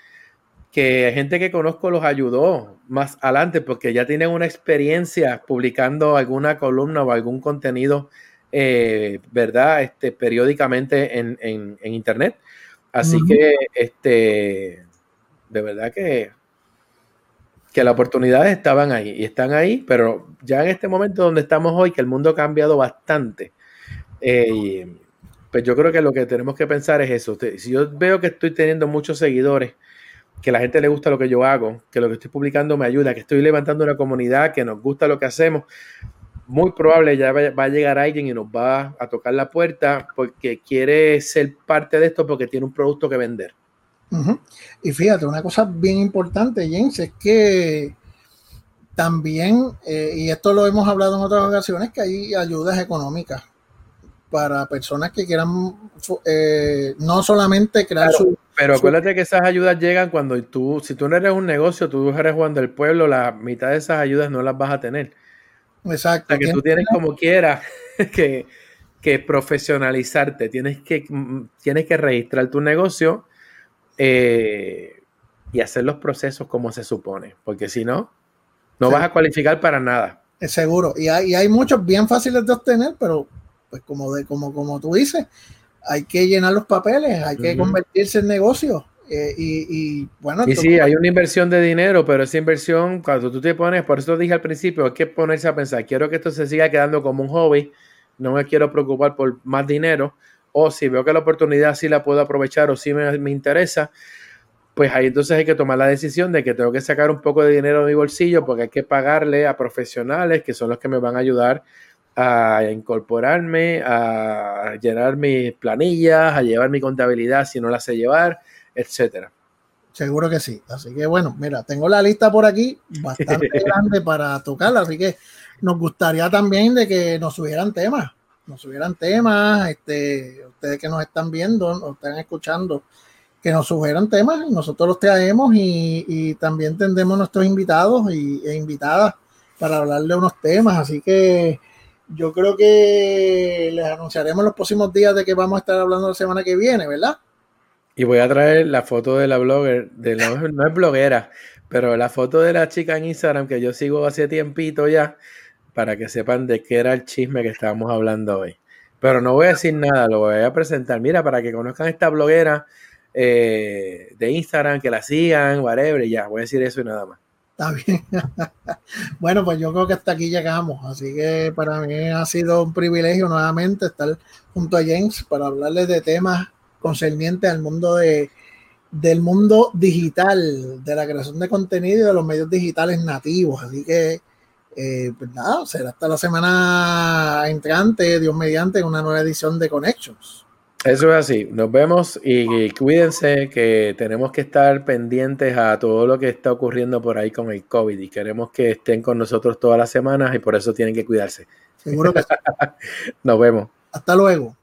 que gente que conozco los ayudó más adelante porque ya tienen una experiencia publicando alguna columna o algún contenido, eh, ¿verdad? Este, periódicamente en, Internet. Así que, este, de verdad que, que las oportunidades estaban ahí y están ahí, pero ya en este momento donde estamos hoy, que el mundo ha cambiado bastante, eh, pues yo creo que lo que tenemos que pensar es eso. Si yo veo que estoy teniendo muchos seguidores, que la gente le gusta lo que yo hago, que lo que estoy publicando me ayuda, que estoy levantando una comunidad, que nos gusta lo que hacemos, muy probable ya va a llegar alguien y nos va a tocar la puerta porque quiere ser parte de esto porque tiene un producto que vender. Y fíjate, una cosa bien importante, James, es que también, eh, y esto lo hemos hablado en otras ocasiones, que hay ayudas económicas para personas que quieran eh, no solamente crear su pero acuérdate que esas ayudas llegan cuando tú, si tú no eres un negocio, tú eres Juan del pueblo, la mitad de esas ayudas no las vas a tener. Exacto. O sea, que tú tienes como quieras que, profesionalizarte, tienes que, tienes que registrar tu negocio eh, y hacer los procesos como se supone, porque si no, no vas a cualificar para nada. Es seguro. Y hay, y hay muchos bien fáciles de obtener, pero pues como, de, como, como tú dices, hay que llenar los papeles, hay que convertirse en negocio. Eh, y, bueno. Y sí, hay una inversión de dinero, pero esa inversión, cuando tú te pones, por eso dije al principio, hay que ponerse a pensar, quiero que esto se siga quedando como un hobby, no me quiero preocupar por más dinero, o si veo que la oportunidad sí la puedo aprovechar o sí me, me interesa, pues ahí entonces hay que tomar la decisión de que tengo que sacar un poco de dinero de mi bolsillo porque hay que pagarle a profesionales que son los que me van a ayudar a incorporarme, a llenar mis planillas, a llevar mi contabilidad si no la sé llevar, etcétera. Seguro que sí. Así que bueno, mira, tengo la lista por aquí bastante grande para tocarla, así que nos gustaría también de que nos subieran temas, nos subieran temas, este, ustedes que nos están viendo, nos están escuchando, que nos sugieran temas, nosotros los traemos y, también tendremos nuestros invitados y, e invitadas para hablar de unos temas, así que yo creo que les anunciaremos los próximos días de que vamos a estar hablando la semana que viene, ¿verdad? Y voy a traer la foto de la blogger, de no, es bloguera, pero la foto de la chica en Instagram que yo sigo hace tiempito ya, para que sepan de qué era el chisme que estábamos hablando hoy. Pero no voy a decir nada, lo voy a presentar. Mira, para que conozcan esta bloguera eh, de Instagram, que la sigan, whatever, ya, voy a decir eso y nada más. Está bien. bueno, pues yo creo que hasta aquí llegamos. Así que para mí ha sido un privilegio nuevamente estar junto a James para hablarles de temas concernientes al mundo de, del mundo digital, de la creación de contenido y de los medios digitales nativos. Así que, eh, pues nada, será hasta la semana entrante, Dios mediante, una nueva edición de Connections. Eso es así. Nos vemos y cuídense que tenemos que estar pendientes a todo lo que está ocurriendo por ahí con el COVID y queremos que estén con nosotros todas las semanas y por eso tienen que cuidarse. Seguro que sí. Nos vemos. Hasta luego.